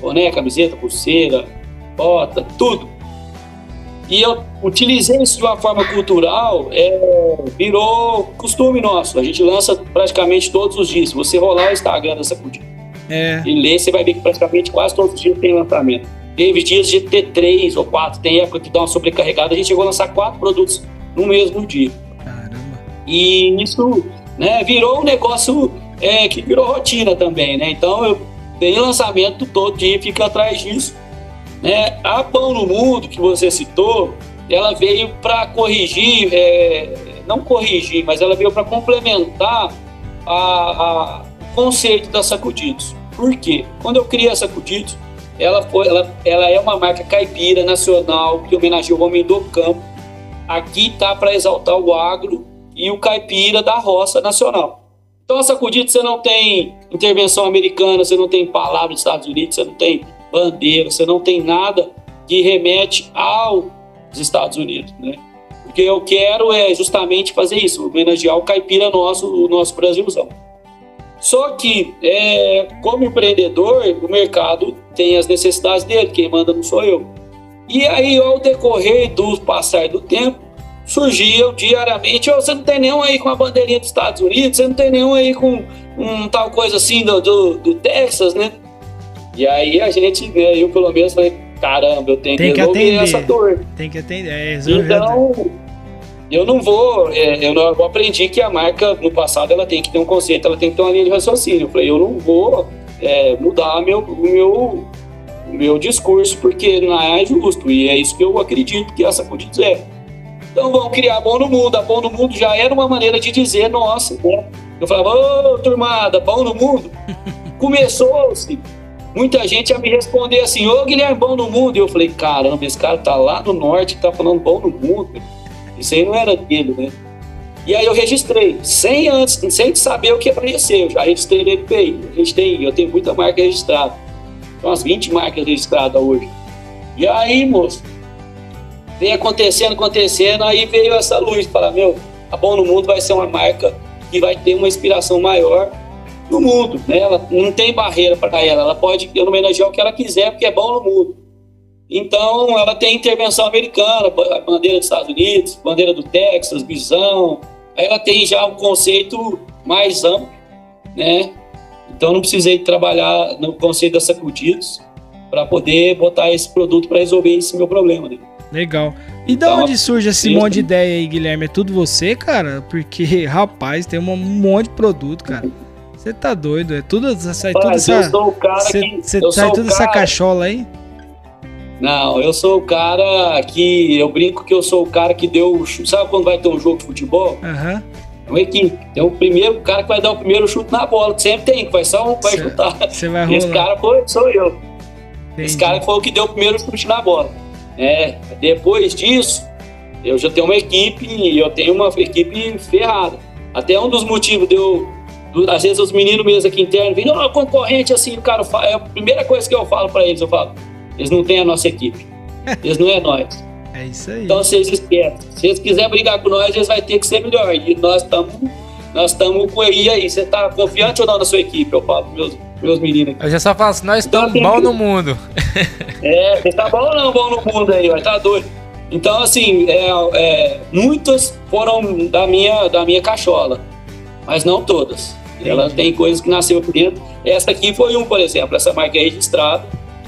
Boné, camiseta, pulseira, bota, tudo. E eu utilizei isso de uma forma cultural, é, virou costume nosso. A gente lança praticamente todos os dias. Se você rolar o Instagram dessa Sacudida é. e ler, você vai ver que praticamente quase todos os dias tem lançamento. Teve dias de ter três ou quatro, tem época que dá uma sobrecarregada. A gente chegou a lançar quatro produtos no mesmo dia. Caramba. E isso né, virou um negócio é, que virou rotina também, né? Então eu tenho lançamento todo dia, fica atrás disso. Né? A Pão no Mundo, que você citou, ela veio para corrigir, é, não corrigir, mas ela veio para complementar a, a, conceito da Sacudidos. Por quê? Quando eu criei a Sacudidos, ela, foi, ela, ela é uma marca caipira nacional que homenageia o homem do campo. Aqui tá para exaltar o agro e o caipira da roça nacional. Então, a Sacudidos você não tem intervenção americana, você não tem palavra dos Estados Unidos, você não tem bandeira, você não tem nada que remete aos Estados Unidos, né? Porque eu quero é justamente fazer isso, homenagear o caipira nosso, o nosso Brasilzão. Só que, é, como empreendedor, o mercado tem as necessidades dele, quem manda não sou eu. E aí, ao decorrer do passar do tempo, surgiam diariamente, oh, você não tem nenhum aí com a bandeirinha dos Estados Unidos, você não tem nenhum aí com um tal coisa assim do, do, do Texas, né? E aí a gente, né, eu pelo menos falei, caramba, eu tenho tem que resolver essa dor. Tem que atender, é, Então, eu não vou, é, eu, não, eu aprendi que a marca, no passado, ela tem que ter um conceito, ela tem que ter uma linha de raciocínio. Eu falei, eu não vou é, mudar meu, o meu, meu discurso, porque não é justo. E é isso que eu acredito que essa pode dizer. Então vamos criar Bom no Mundo. A Bom no Mundo já era uma maneira de dizer, nossa, né? Eu falava, ô turmada, Bom no Mundo. Começou-se muita gente ia me responder assim, ô Guilherme, bom no mundo. E eu falei, caramba, esse cara tá lá no norte tá falando bom no mundo. Isso aí não era dele, né? E aí eu registrei, sem antes, sem saber o que apareceu. Eu já registrei gente tem, eu tenho muita marca registrada. Tem umas 20 marcas registradas hoje. E aí, moço, vem acontecendo, acontecendo, aí veio essa luz, falar, meu, a Bom no Mundo vai ser uma marca que vai ter uma inspiração maior no mundo. Né? Ela não tem barreira para ela, ela pode homenagear o que ela quiser, porque é bom no mundo. Então, ela tem intervenção americana, bandeira dos Estados Unidos, bandeira do Texas, visão. Aí ela tem já um conceito mais amplo, né? Então, não precisei trabalhar no conceito das sacudidos para poder botar esse produto para resolver esse meu problema. Né? Legal. E então, da onde surge esse monte de ideia aí, Guilherme? É tudo você, cara? Porque, rapaz, tem um monte de produto, cara. Você tá doido, é tudo, sai tudo essa... Eu sou o cara cê, que... Você sai tudo essa cachola aí? Não, eu sou o cara que... Eu brinco que eu sou o cara que deu... Sabe quando vai ter um jogo de futebol? Aham. Uhum. Uma equipe. Tem o primeiro cara que vai dar o primeiro chute na bola, que sempre tem, que vai só um vai cê, chutar. Cê vai rolar. Esse cara foi, sou eu. Entendi. Esse cara foi o que deu o primeiro chute na bola. É, depois disso, eu já tenho uma equipe e eu tenho uma equipe ferrada. Até um dos motivos de eu às vezes os meninos mesmo aqui internos vêm, oh, concorrente assim, o cara fala, é a primeira coisa que eu falo para eles, eu falo, eles não têm a nossa equipe, eles não é nós. É isso aí. Então vocês esquecem, se eles quiserem brigar com nós, eles vão ter que ser melhor, e nós estamos nós estamos com aí, aí, você tá confiante ou não na sua equipe? Eu falo pros meus, meus meninos aqui. Eu já só falo assim, nós estamos então, bom no mundo. É, você tá bom ou não bom no mundo aí, vai tá doido. Então, assim, é, é, muitas foram da minha, da minha cachola, mas não todas. Ela tem coisas que nasceu por dentro. Essa aqui foi um, por exemplo, essa marca é registrada.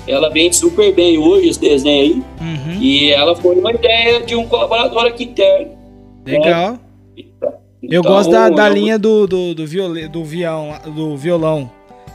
Ela vende super bem hoje, esse desenho aí. Uhum. E ela foi uma ideia de um colaborador aqui interno. Legal. Né? Então, eu gosto da, da eu... linha do, do, do, viole, do, vião, do violão.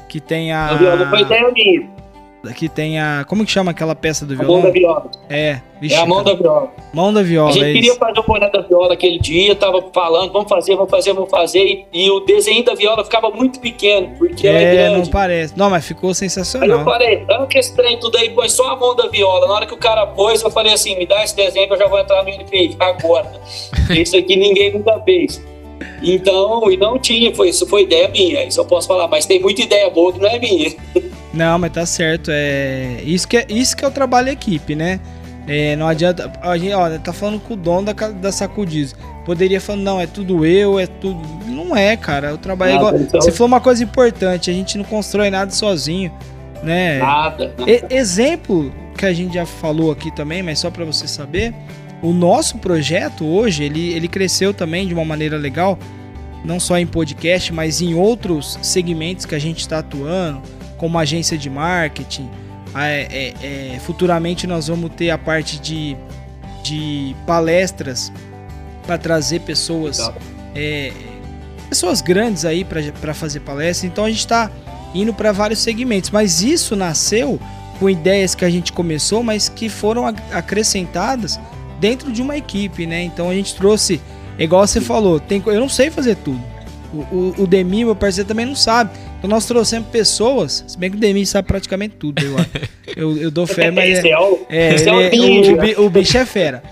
Que tem a. O violão foi ideia minha. Aqui tem a. Como que chama aquela peça do violão? A mão da viola. É, vixe, é a mão da viola. Mão da viola. A gente é queria isso. fazer o boné da viola aquele dia, tava falando, vamos fazer, vamos fazer, vamos fazer. E, e o desenho da viola ficava muito pequeno, porque é, ela é grande. não parece. Não, mas ficou sensacional. Aí eu falei, que esse trem tudo aí, põe só a mão da viola. Na hora que o cara pôs, eu falei assim: me dá esse desenho que eu já vou entrar no NPI agora. isso aqui ninguém nunca fez. Então, e não tinha, foi, isso foi ideia minha, isso eu posso falar, mas tem muita ideia boa que não é minha. Não, mas tá certo. É isso que é, isso que é o trabalho equipe, né? É, não adianta. A gente, ó, tá falando com o dono da, da Sacudiz. Poderia falar, não, é tudo eu, é tudo. Não é, cara. O trabalho é igual. Então... Se for uma coisa importante, a gente não constrói nada sozinho, né? Nada. nada. E, exemplo que a gente já falou aqui também, mas só para você saber, o nosso projeto hoje, ele, ele cresceu também de uma maneira legal, não só em podcast, mas em outros segmentos que a gente está atuando, como agência de marketing. É, é, é, futuramente nós vamos ter a parte de, de palestras para trazer pessoas, é, pessoas grandes aí para fazer palestra. Então a gente está indo para vários segmentos, mas isso nasceu com ideias que a gente começou, mas que foram acrescentadas dentro de uma equipe, né? Então a gente trouxe, igual você falou, tem, eu não sei fazer tudo. O, o, o Demi, meu parceiro, também não sabe. Então nós trouxemos pessoas, se bem que o Demi sabe praticamente tudo, eu, eu, eu dou fé, mas. é, é, é, o, o, o, bicho é fera.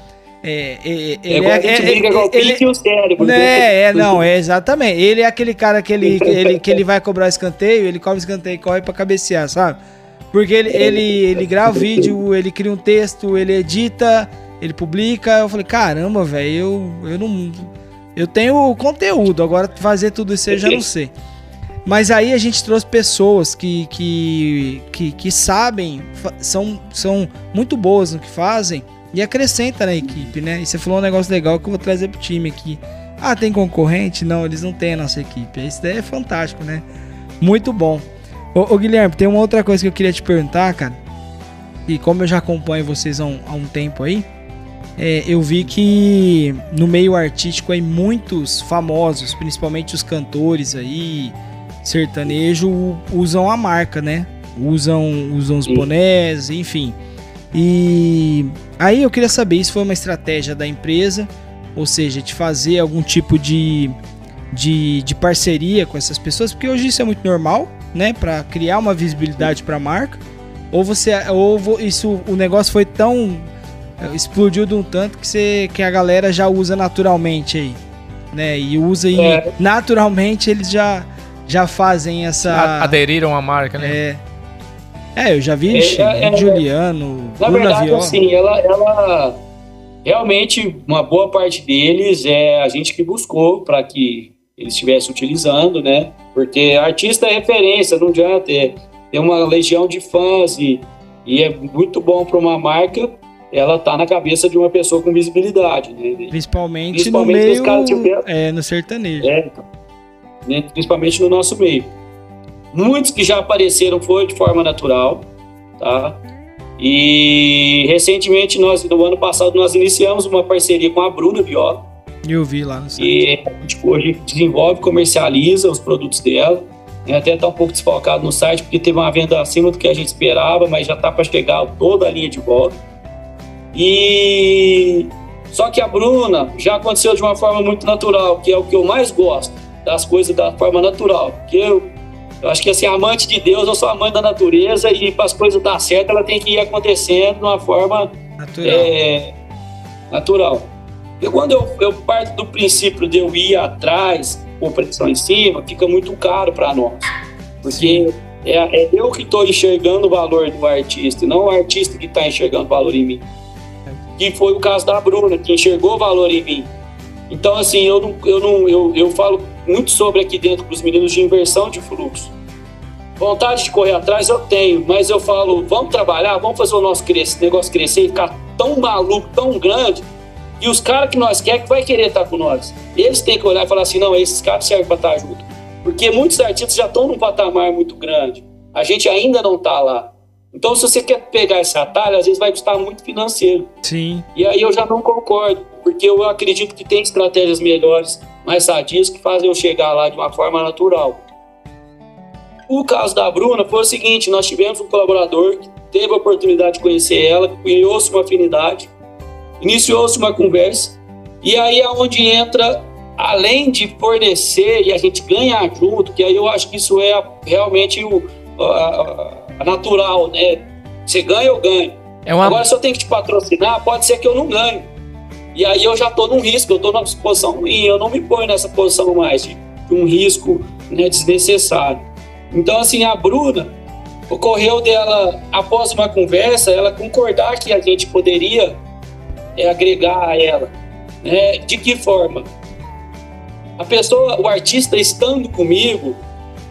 É, é, é, ele é, é, é, com ele, o cérebro. Né, é, não, é exatamente. Ele é aquele cara que ele, ele, que ele vai cobrar escanteio, ele cobra escanteio e corre pra cabecear, sabe? Porque ele, ele, ele grava vídeo, ele cria um texto, ele edita, ele publica. Eu falei, caramba, velho, eu, eu não. Eu tenho conteúdo, agora fazer tudo isso eu já não sei. Mas aí a gente trouxe pessoas que, que, que, que sabem, são, são muito boas no que fazem e acrescenta na equipe, né? E você falou um negócio legal que eu vou trazer pro time aqui. Ah, tem concorrente? Não, eles não têm a nossa equipe. Isso daí é fantástico, né? Muito bom. Ô, ô, Guilherme, tem uma outra coisa que eu queria te perguntar, cara. E como eu já acompanho vocês há um, há um tempo aí, é, eu vi que no meio artístico aí muitos famosos, principalmente os cantores aí, sertanejo, usam a marca, né? Usam, usam os bonés, enfim. E aí eu queria saber, isso foi uma estratégia da empresa, ou seja, de fazer algum tipo de, de, de parceria com essas pessoas, porque hoje isso é muito normal, né? Para criar uma visibilidade para a marca. Ou você, ou isso, o negócio foi tão é, explodiu de um tanto que, você, que a galera já usa naturalmente aí, né? E usa e é. naturalmente eles já já fazem essa aderiram à marca, né? É. É, eu já vi é, é, é, Juliano, Na verdade, Viola. assim, ela, ela realmente uma boa parte deles é a gente que buscou para que eles estivessem utilizando, né? Porque artista é referência, não adianta. É, tem uma legião de fãs e, e é muito bom para uma marca ela tá na cabeça de uma pessoa com visibilidade, né? Principalmente, Principalmente no meio, é, no sertanejo. É, então, né? Principalmente no nosso meio. Muitos que já apareceram foi de forma natural, tá? E recentemente, nós, no ano passado, nós iniciamos uma parceria com a Bruna Viola. Eu vi lá no site. E a gente hoje desenvolve, comercializa os produtos dela. Né? Até está um pouco desfalcado no site, porque teve uma venda acima do que a gente esperava, mas já está para chegar toda a linha de volta. E só que a Bruna já aconteceu de uma forma muito natural, que é o que eu mais gosto, das coisas da forma natural. Porque eu, eu acho que assim, amante de Deus, eu sou amante da natureza e para as coisas dar certo, ela tem que ir acontecendo de uma forma natural. É, natural. E quando eu, eu parto do princípio de eu ir atrás, com pressão em cima, fica muito caro para nós. Porque é, é, eu que estou enxergando o valor do artista, e não o artista que está enxergando o valor em mim que foi o caso da Bruna, que enxergou valor em mim. Então, assim, eu, não, eu, não, eu, eu falo muito sobre aqui dentro para os meninos de inversão de fluxo. Vontade de correr atrás eu tenho, mas eu falo, vamos trabalhar, vamos fazer o nosso crescer, negócio crescer e ficar tão maluco, tão grande, e os caras que nós queremos que vai querer estar com nós. Eles têm que olhar e falar assim, não, esses caras servem para estar junto. Porque muitos artistas já estão num patamar muito grande. A gente ainda não está lá. Então, se você quer pegar esse atalho, às vezes vai custar muito financeiro. Sim. E aí eu já não concordo, porque eu acredito que tem estratégias melhores, mais sadias, que fazem eu chegar lá de uma forma natural. O caso da Bruna foi o seguinte: nós tivemos um colaborador que teve a oportunidade de conhecer ela, criou-se uma afinidade, iniciou-se uma conversa, e aí é onde entra, além de fornecer e a gente ganhar junto, que aí eu acho que isso é realmente o. A, natural, né? Você ganha, eu ganho. É uma... Agora, se eu tenho que te patrocinar, pode ser que eu não ganhe. E aí eu já estou num risco, eu estou numa posição ruim, eu não me ponho nessa posição mais de, de um risco né, desnecessário. Então, assim, a Bruna, ocorreu dela, após uma conversa, ela concordar que a gente poderia é, agregar a ela. Né? De que forma? A pessoa, o artista estando comigo,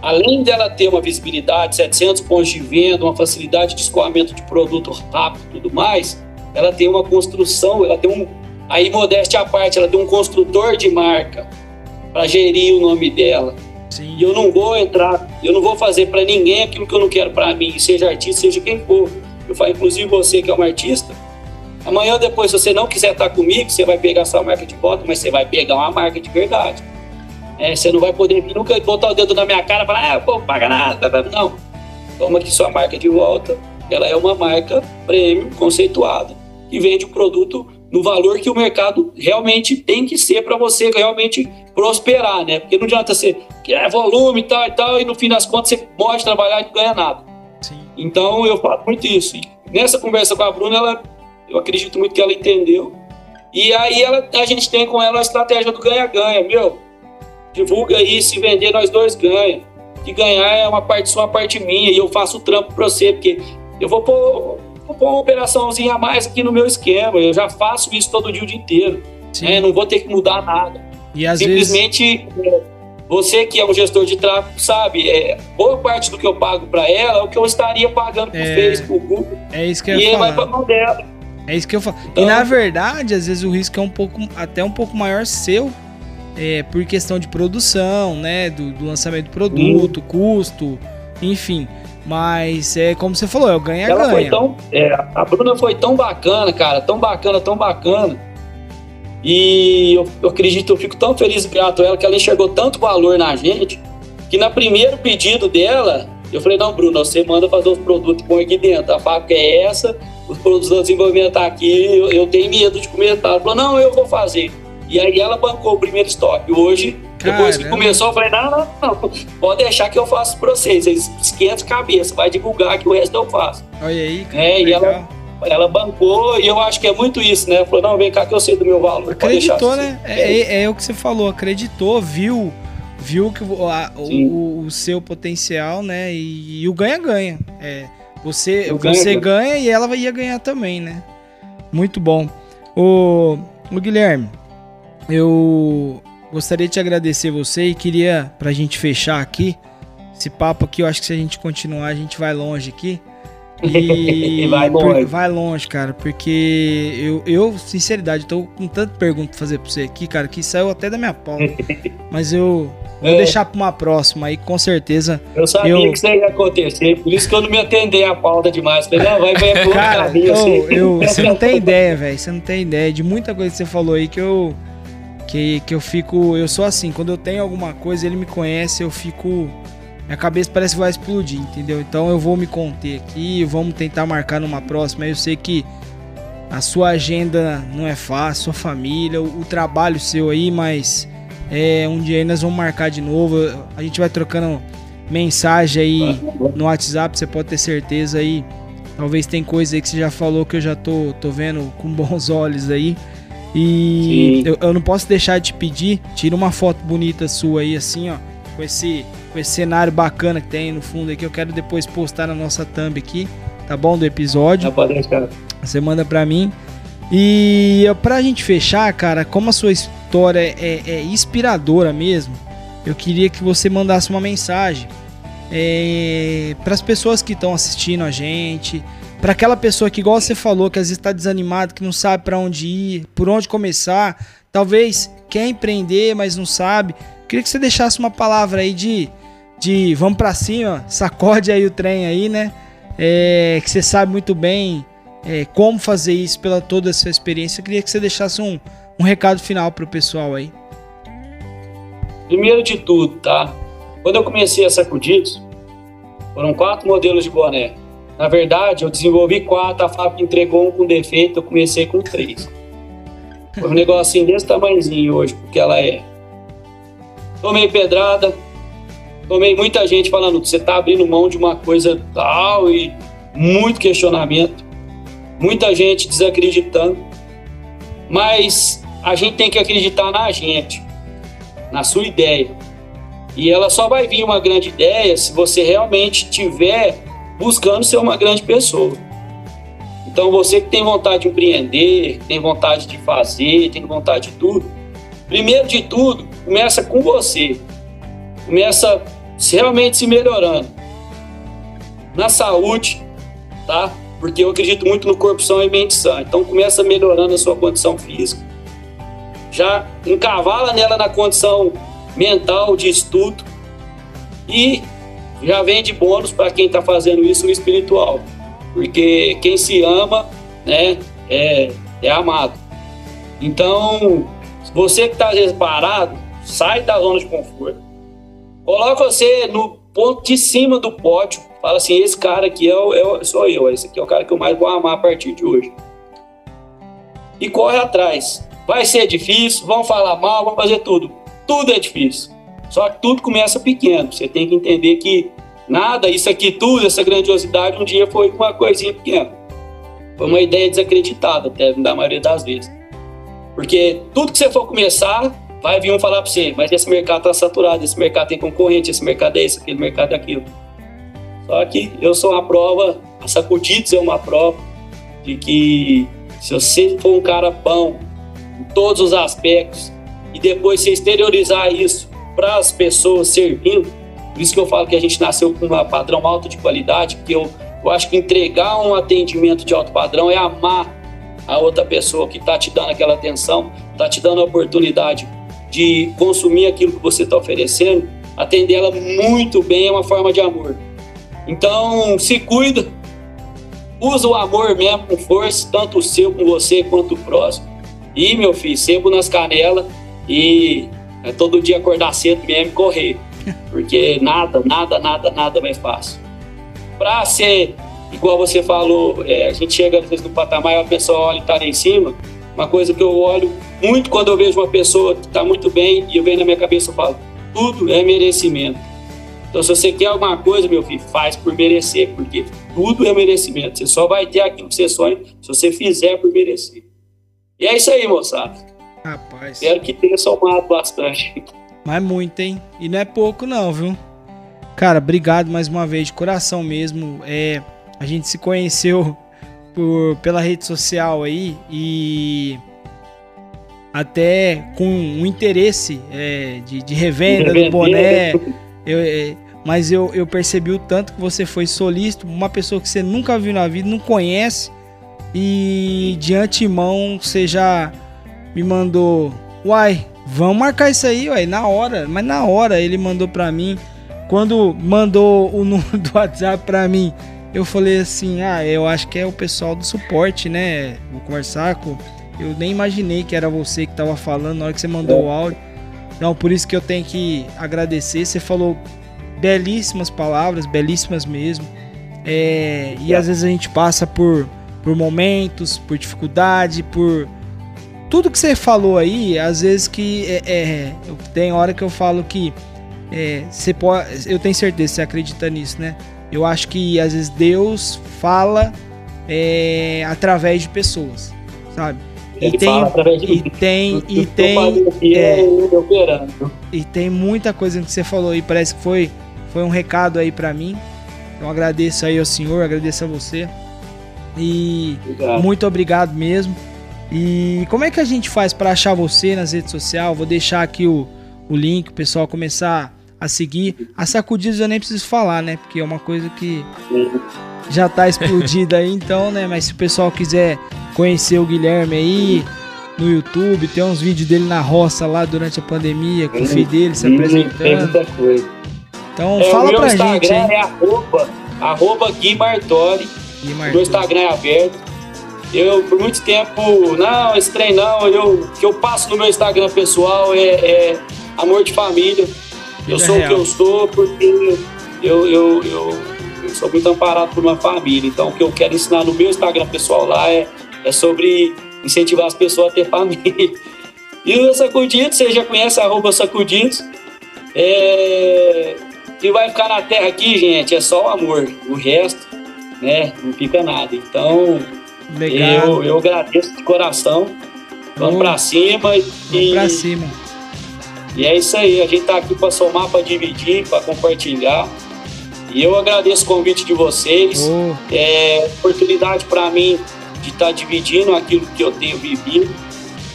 além dela ter uma visibilidade, 700 pontos de venda, uma facilidade de escoamento de produto rápido e tudo mais, ela tem uma construção, ela tem um. Aí, modéstia à parte, ela tem um construtor de marca para gerir o nome dela. Sim. E eu não vou entrar, eu não vou fazer para ninguém aquilo que eu não quero para mim, seja artista, seja quem for. Eu falo, inclusive você que é um artista, amanhã ou depois, se você não quiser estar comigo, você vai pegar sua marca de volta, mas você vai pegar uma marca de verdade. É, você não vai poder vir nunca botar o dedo na minha cara e falar, ah, pô, paga nada. Não. Toma aqui sua marca de volta. Ela é uma marca premium, conceituada, que vende o produto no valor que o mercado realmente tem que ser para você realmente prosperar, né? Porque não adianta você querer volume e tal e tal, e no fim das contas você pode trabalhar e não ganha nada. Sim. Então eu falo muito isso. E nessa conversa com a Bruna, ela, eu acredito muito que ela entendeu. E aí ela, a gente tem com ela a estratégia do ganha-ganha, meu divulga aí, se vender, nós dois ganha. Que ganhar é uma parte sua, uma parte minha, e eu faço o trampo para você, porque eu vou pôr, vou pôr uma operaçãozinha a mais aqui no meu esquema, eu já faço isso todo dia o dia inteiro. Né? Não vou ter que mudar nada. E às Simplesmente, vezes... É, você que é um gestor de tráfego sabe, é, boa parte do que eu pago para ela é o que eu estaria pagando pro é... Facebook, Google. É isso que eu ia e falar. vai pra mão dela. É isso que eu falo. Então, e na verdade, às vezes o risco é um pouco, até um pouco maior seu, é, por questão de produção, né? Do, do lançamento do produto, custo, enfim. Mas é como você falou, é o ganha-ganha. É, a Bruna foi tão bacana, cara, tão bacana, tão bacana. E eu, eu, acredito, eu fico tão feliz e grato a ela que ela enxergou tanto valor na gente, que no primeiro pedido dela, eu falei, não, Bruno, você manda fazer os produtos põe aqui dentro. A fábrica é essa, os produtos do desenvolvimento tá aqui, eu, eu tenho medo de começar. Ela falou, não, eu vou fazer. E aí ela bancou o primeiro estoque. Hoje, depois que começou, eu falei, não, não, não, pode deixar que eu faço para vocês. Eles esquentam cabeça, vai divulgar que o resto eu faço. Olha aí, cara, é, e ela, ela bancou e eu acho que é muito isso, né? Falou, não, vem cá que eu sei do meu valor. Acreditou, né? É, é, é, o que você falou, acreditou, viu, viu que o, a, o, o, seu potencial, né? E, e o ganha-ganha. É, você, você ganha, ganha e ela ia ganhar também, né? Muito bom. O, o Guilherme, eu gostaria de te agradecer você e queria, pra gente fechar aqui, esse papo aqui, eu acho que se a gente continuar, a gente vai longe aqui. E vai longe. vai longe, cara, porque eu, eu, sinceridade, tô com tanta pergunta pra fazer pra você aqui, cara, que saiu até da minha pauta. mas eu vou é. deixar pra uma próxima aí, com certeza. Eu sabia eu... que isso ia acontecer, por isso que eu não me atendei a pauta demais. Falei, não, vai por cara, caminho, eu, assim. eu, Você não tem ideia, velho. Você não tem ideia de muita coisa que você falou aí que eu que, que eu fico. Eu sou assim, quando eu tenho alguma coisa, ele me conhece, eu fico. Minha cabeça parece que vai explodir, entendeu? Então eu vou me conter aqui, vamos tentar marcar numa próxima. Eu sei que a sua agenda não é fácil, sua família, o, o trabalho seu aí, mas é, um dia aí nós vamos marcar de novo. A gente vai trocando mensagem aí no WhatsApp, você pode ter certeza aí. Talvez tem coisa aí que você já falou que eu já tô, tô vendo com bons olhos aí. E eu, eu, não posso deixar de pedir, tira uma foto bonita sua aí, assim, ó, com esse, com esse cenário bacana que tem no fundo aqui. Eu quero depois postar na nossa thumb aqui, tá bom? Do episódio. pode deixar. Você manda pra mim. E pra gente fechar, cara, como a sua história é, é inspiradora mesmo, eu queria que você mandasse uma mensagem é, para as pessoas que estão assistindo a gente, para aquela pessoa que, igual você falou, que às vezes está desanimado, que não sabe para onde ir, por onde começar, talvez quer empreender, mas não sabe. Queria que você deixasse uma palavra aí de, de vamos para cima, sacode aí o trem aí, né? É, que você sabe muito bem é, como fazer isso pela toda essa experiência. Eu queria que você deixasse um, um recado final para o pessoal aí. Primeiro de tudo, tá? Quando eu comecei a Sacudidos, foram quatro modelos de boné. Na verdade, eu desenvolvi quatro, a fábrica entregou um com defeito, eu comecei com três. Foi um negocinho desse tamanhozinho hoje, porque ela é. Tomei pedrada, tomei muita gente falando, você tá abrindo mão de uma coisa tal, e muito questionamento, muita gente desacreditando. mas a gente tem que acreditar na gente, na sua ideia. E ela só vai vir uma grande ideia se você realmente tiver buscando ser uma grande pessoa. Então você que tem vontade de empreender, tem vontade de fazer, tem vontade de tudo, primeiro de tudo, começa com você. Começa realmente se melhorando. Na saúde, tá? Porque eu acredito muito no corpo são e mente sã. Então começa melhorando a sua condição física. Já encavala nela na condição mental de estudo e já vem de bônus para quem está fazendo isso no espiritual. Porque quem se ama, né, é, é amado. Então, você que está parado, sai da zona de conforto. Coloca você no ponto de cima do pódio. Fala assim: esse cara aqui é, é, sou eu, esse aqui é o cara que eu mais vou amar a partir de hoje. E corre atrás. Vai ser difícil, vão falar mal, vão fazer tudo. Tudo é difícil. Só que tudo começa pequeno. Você tem que entender que nada, isso aqui tudo, essa grandiosidade, um dia foi uma coisinha pequena. Foi uma ideia desacreditada, até da maioria das vezes. Porque tudo que você for começar, vai vir um falar para você, mas esse mercado está saturado, esse mercado tem concorrente, esse mercado é esse, aquele mercado é aquilo. Só que eu sou uma prova, a Sacudidos é uma prova de que se você for um cara bom em todos os aspectos e depois você exteriorizar isso para as pessoas servindo. Por isso que eu falo que a gente nasceu com um padrão alto de qualidade, porque eu, eu acho que entregar um atendimento de alto padrão é amar a outra pessoa que está te dando aquela atenção, está te dando a oportunidade de consumir aquilo que você está oferecendo, atender ela muito bem é uma forma de amor. Então, se cuida, usa o amor mesmo com força, tanto o seu com você quanto o próximo. E, meu filho, sebo nas canelas e é todo dia acordar cedo mesmo e correr. Porque nada, nada, nada, nada mais fácil. Para ser, igual você falou, é, a gente chega às vezes no patamar e a pessoa olha e está lá em cima. Uma coisa que eu olho muito quando eu vejo uma pessoa que está muito bem e eu venho na minha cabeça e falo, tudo é merecimento. Então, se você quer alguma coisa, meu filho, faz por merecer, porque tudo é merecimento. Você só vai ter aquilo que você sonha se você fizer por merecer. E é isso aí, moçada. Rapaz. Espero que tenha somado bastante. Mas muito, hein? E não é pouco, não, viu? Cara, obrigado mais uma vez, de coração mesmo. É, a gente se conheceu por, pela rede social aí e até com um interesse é, de, de, revenda do boné. Eu, é, mas eu, eu percebi o tanto que você foi solícito, uma pessoa que você nunca viu na vida, não conhece, e de antemão você já me mandou, uai, vamos marcar isso aí, uai, na hora. Mas na hora ele mandou pra mim. Quando mandou o número do WhatsApp pra mim, eu falei assim: ah, eu acho que é o pessoal do suporte, né? Vou conversar com. Eu nem imaginei que era você que tava falando na hora que você mandou o áudio. Então, por isso que eu tenho que agradecer. Você falou belíssimas palavras, belíssimas mesmo. É, e às vezes a gente passa por, por momentos, por dificuldade, por tudo que você falou aí, às vezes que é, é, tem hora que eu falo que é, você pode, eu tenho certeza, você acredita nisso, né? Eu acho que às vezes Deus fala é, através de pessoas, sabe? e tem, e tem, e tem, é, e tem muita coisa que você falou aí, parece que foi, foi um recado aí para mim. Então agradeço aí ao senhor, agradeço a você. E obrigado. muito obrigado mesmo. E como é que a gente faz para achar você nas redes sociais? Vou deixar aqui o, o link, o pessoal começar a seguir. A sacudidas eu nem preciso falar, né? Porque é uma coisa que já tá explodida aí, então, né? Mas se o pessoal quiser conhecer o Guilherme aí no YouTube, tem uns vídeos dele na roça lá durante a pandemia, com o filho dele se apresentando. Tem muita coisa. Então é, fala pra gente. Instagram é arroba, arroba Gui Martori. Gui Martori. O meu Instagram é aberto. Eu, por muito tempo, não, esse trem não, eu, o que eu passo no meu Instagram pessoal é, é amor de família. Eu sou real. o que eu sou porque eu, eu, eu, eu, sou muito amparado por uma família. Então, o que eu quero ensinar no meu Instagram pessoal lá é, é sobre incentivar as pessoas a ter família. E o Sacudidos, você já conhece arroba Sacudidos. É, que vai ficar na terra aqui, gente, é só o amor. O resto, né, não fica nada. Então, Legal. Eu, eu agradeço de coração Vamos pra cima e. Vamos pra cima. E é isso aí, a gente tá aqui para somar, para dividir, para compartilhar. E eu agradeço o convite de vocês. Oh. É oportunidade para mim de estar tá dividindo aquilo que eu tenho vivido.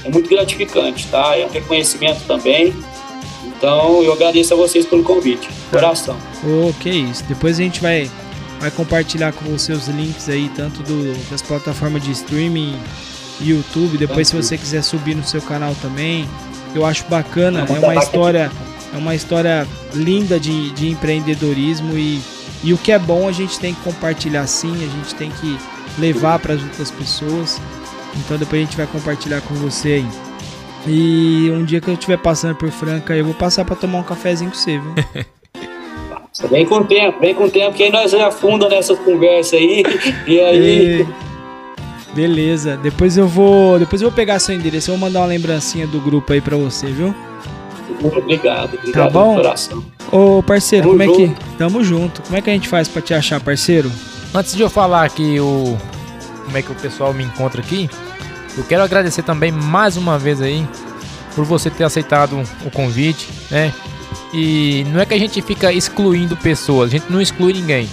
É muito gratificante, tá? É um reconhecimento também. Então eu agradeço a vocês pelo convite. Coração. Oh, que isso. Depois a gente vai, vai compartilhar com você os links aí, tanto do, das plataformas de streaming, YouTube. Depois, se você quiser subir no seu canal também. Eu acho bacana. É uma história. É uma história linda de, de empreendedorismo e, e o que é bom a gente tem que compartilhar sim, a gente tem que levar para as outras pessoas. Então depois a gente vai compartilhar com você aí. E um dia que eu estiver passando por Franca, eu vou passar para tomar um cafezinho com você, viu? Vem com o tempo, vem com o tempo, que aí nós afunda nessas conversas aí. E aí. E... Beleza. Depois eu vou. Depois eu vou pegar seu endereço. Eu vou mandar uma lembrancinha do grupo aí pra você, viu? Obrigado, obrigado tá bom? coração. Ô parceiro, Tamo como junto. é que. Tamo junto. Como é que a gente faz pra te achar, parceiro? Antes de eu falar aqui o. Como é que o pessoal me encontra aqui, eu quero agradecer também mais uma vez aí por você ter aceitado o convite, né? E não é que a gente fica excluindo pessoas, a gente não exclui ninguém.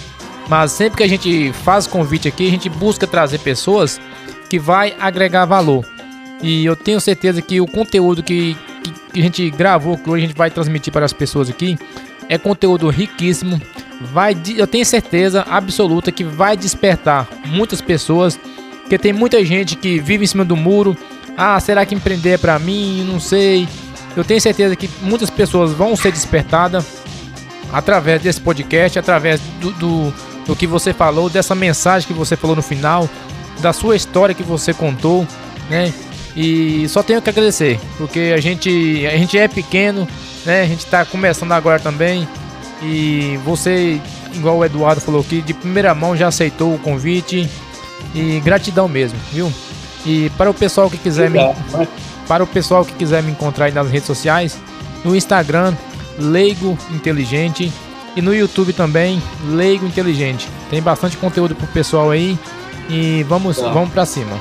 Mas sempre que a gente faz convite aqui, a gente busca trazer pessoas que vai agregar valor. E eu tenho certeza que o conteúdo que, que, que a gente gravou, que hoje a gente vai transmitir para as pessoas aqui, é conteúdo riquíssimo. Vai, eu tenho certeza absoluta que vai despertar muitas pessoas, porque tem muita gente que vive em cima do muro. Ah, será que empreender é para mim? Não sei. Eu tenho certeza que muitas pessoas vão ser despertadas através desse podcast, através do, do, do que você falou, dessa mensagem que você falou no final, da sua história que você contou, né? E só tenho que agradecer, porque a gente, a gente é pequeno, né? A gente está começando agora também. E você, igual o Eduardo falou aqui, de primeira mão já aceitou o convite. E gratidão mesmo, viu? E para o pessoal que quiser me, para o pessoal que quiser me encontrar aí nas redes sociais, no Instagram, Leigo Inteligente e no YouTube também, Leigo Inteligente. Tem bastante conteúdo pro pessoal aí e vamos, tá. vamos para cima.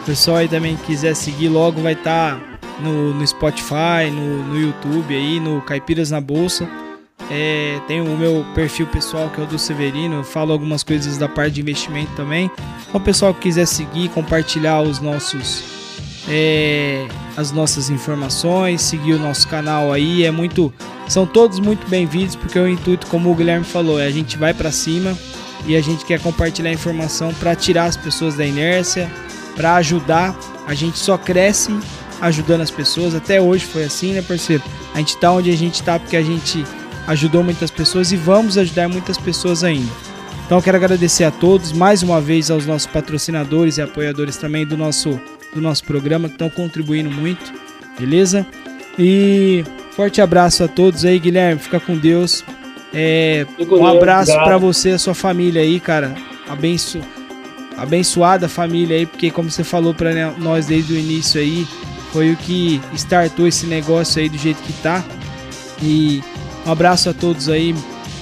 O pessoal aí também quiser seguir logo vai estar tá no, no Spotify, no, no YouTube aí, no Caipiras na Bolsa. É, tem o meu perfil pessoal que é o do Severino, eu falo algumas coisas da parte de investimento também. Então, o pessoal que quiser seguir, compartilhar os nossos é, as nossas informações, seguir o nosso canal aí, é muito, são todos muito bem-vindos porque o intuito, como o Guilherme falou, é a gente vai para cima e a gente quer compartilhar informação para tirar as pessoas da inércia, para ajudar. A gente só cresce ajudando as pessoas. Até hoje foi assim, né, parceiro? A gente tá onde a gente tá porque a gente ajudou muitas pessoas e vamos ajudar muitas pessoas ainda. Então quero agradecer a todos, mais uma vez aos nossos patrocinadores e apoiadores também do nosso, do nosso programa que estão contribuindo muito, beleza? E forte abraço a todos aí, Guilherme, fica com Deus. É, um abraço para você e a sua família aí, cara. Abenço, abençoada família aí, porque como você falou para nós desde o início aí, foi o que startou esse negócio aí do jeito que tá. E um abraço a todos aí.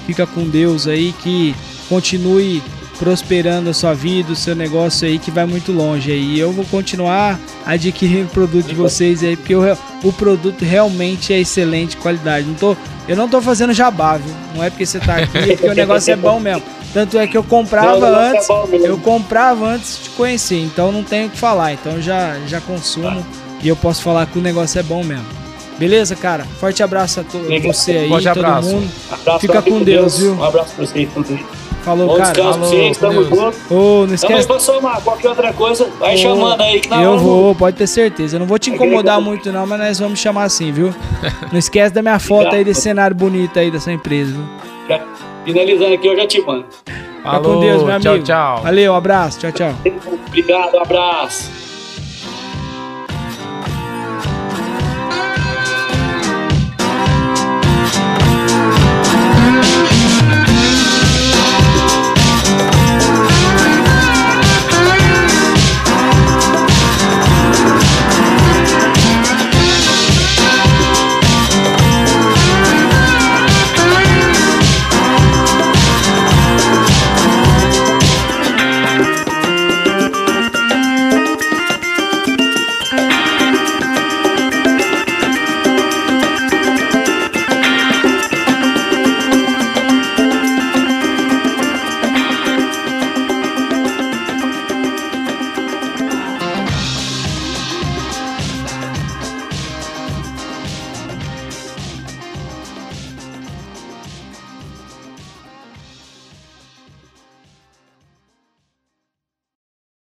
Fica com Deus aí que continue prosperando a sua vida, o seu negócio aí que vai muito longe aí. Eu vou continuar adquirindo o produto de vocês aí, porque o, o produto realmente é excelente qualidade. Não tô, eu não tô fazendo jabá, viu? Não é porque você tá aqui, é porque o negócio é bom mesmo. Tanto é que eu comprava não, antes, é eu comprava antes de conhecer, então não tenho o que falar. Então já já consumo e eu posso falar que o negócio é bom mesmo. Beleza, cara? Forte abraço a todo você aí, Forte todo abraço. mundo. Abraço Fica com Deus, Deus, viu? Um abraço pra vocês tudo Falou, Bom cara. Descanso, Falou, sim, tamo junto. Ô, não esquece. Qualquer outra coisa, vai Ô, chamando aí que na Eu vou, pode ter certeza. Eu não vou te incomodar muito não, mas nós vamos chamar assim, viu? não esquece da minha foto aí desse cenário bonito aí dessa empresa, viu? Já, finalizando aqui, eu já te mando. Fica com Deus, meu amigo. Tchau, tchau. Valeu, um abraço. Tchau, tchau. Obrigado, um abraço.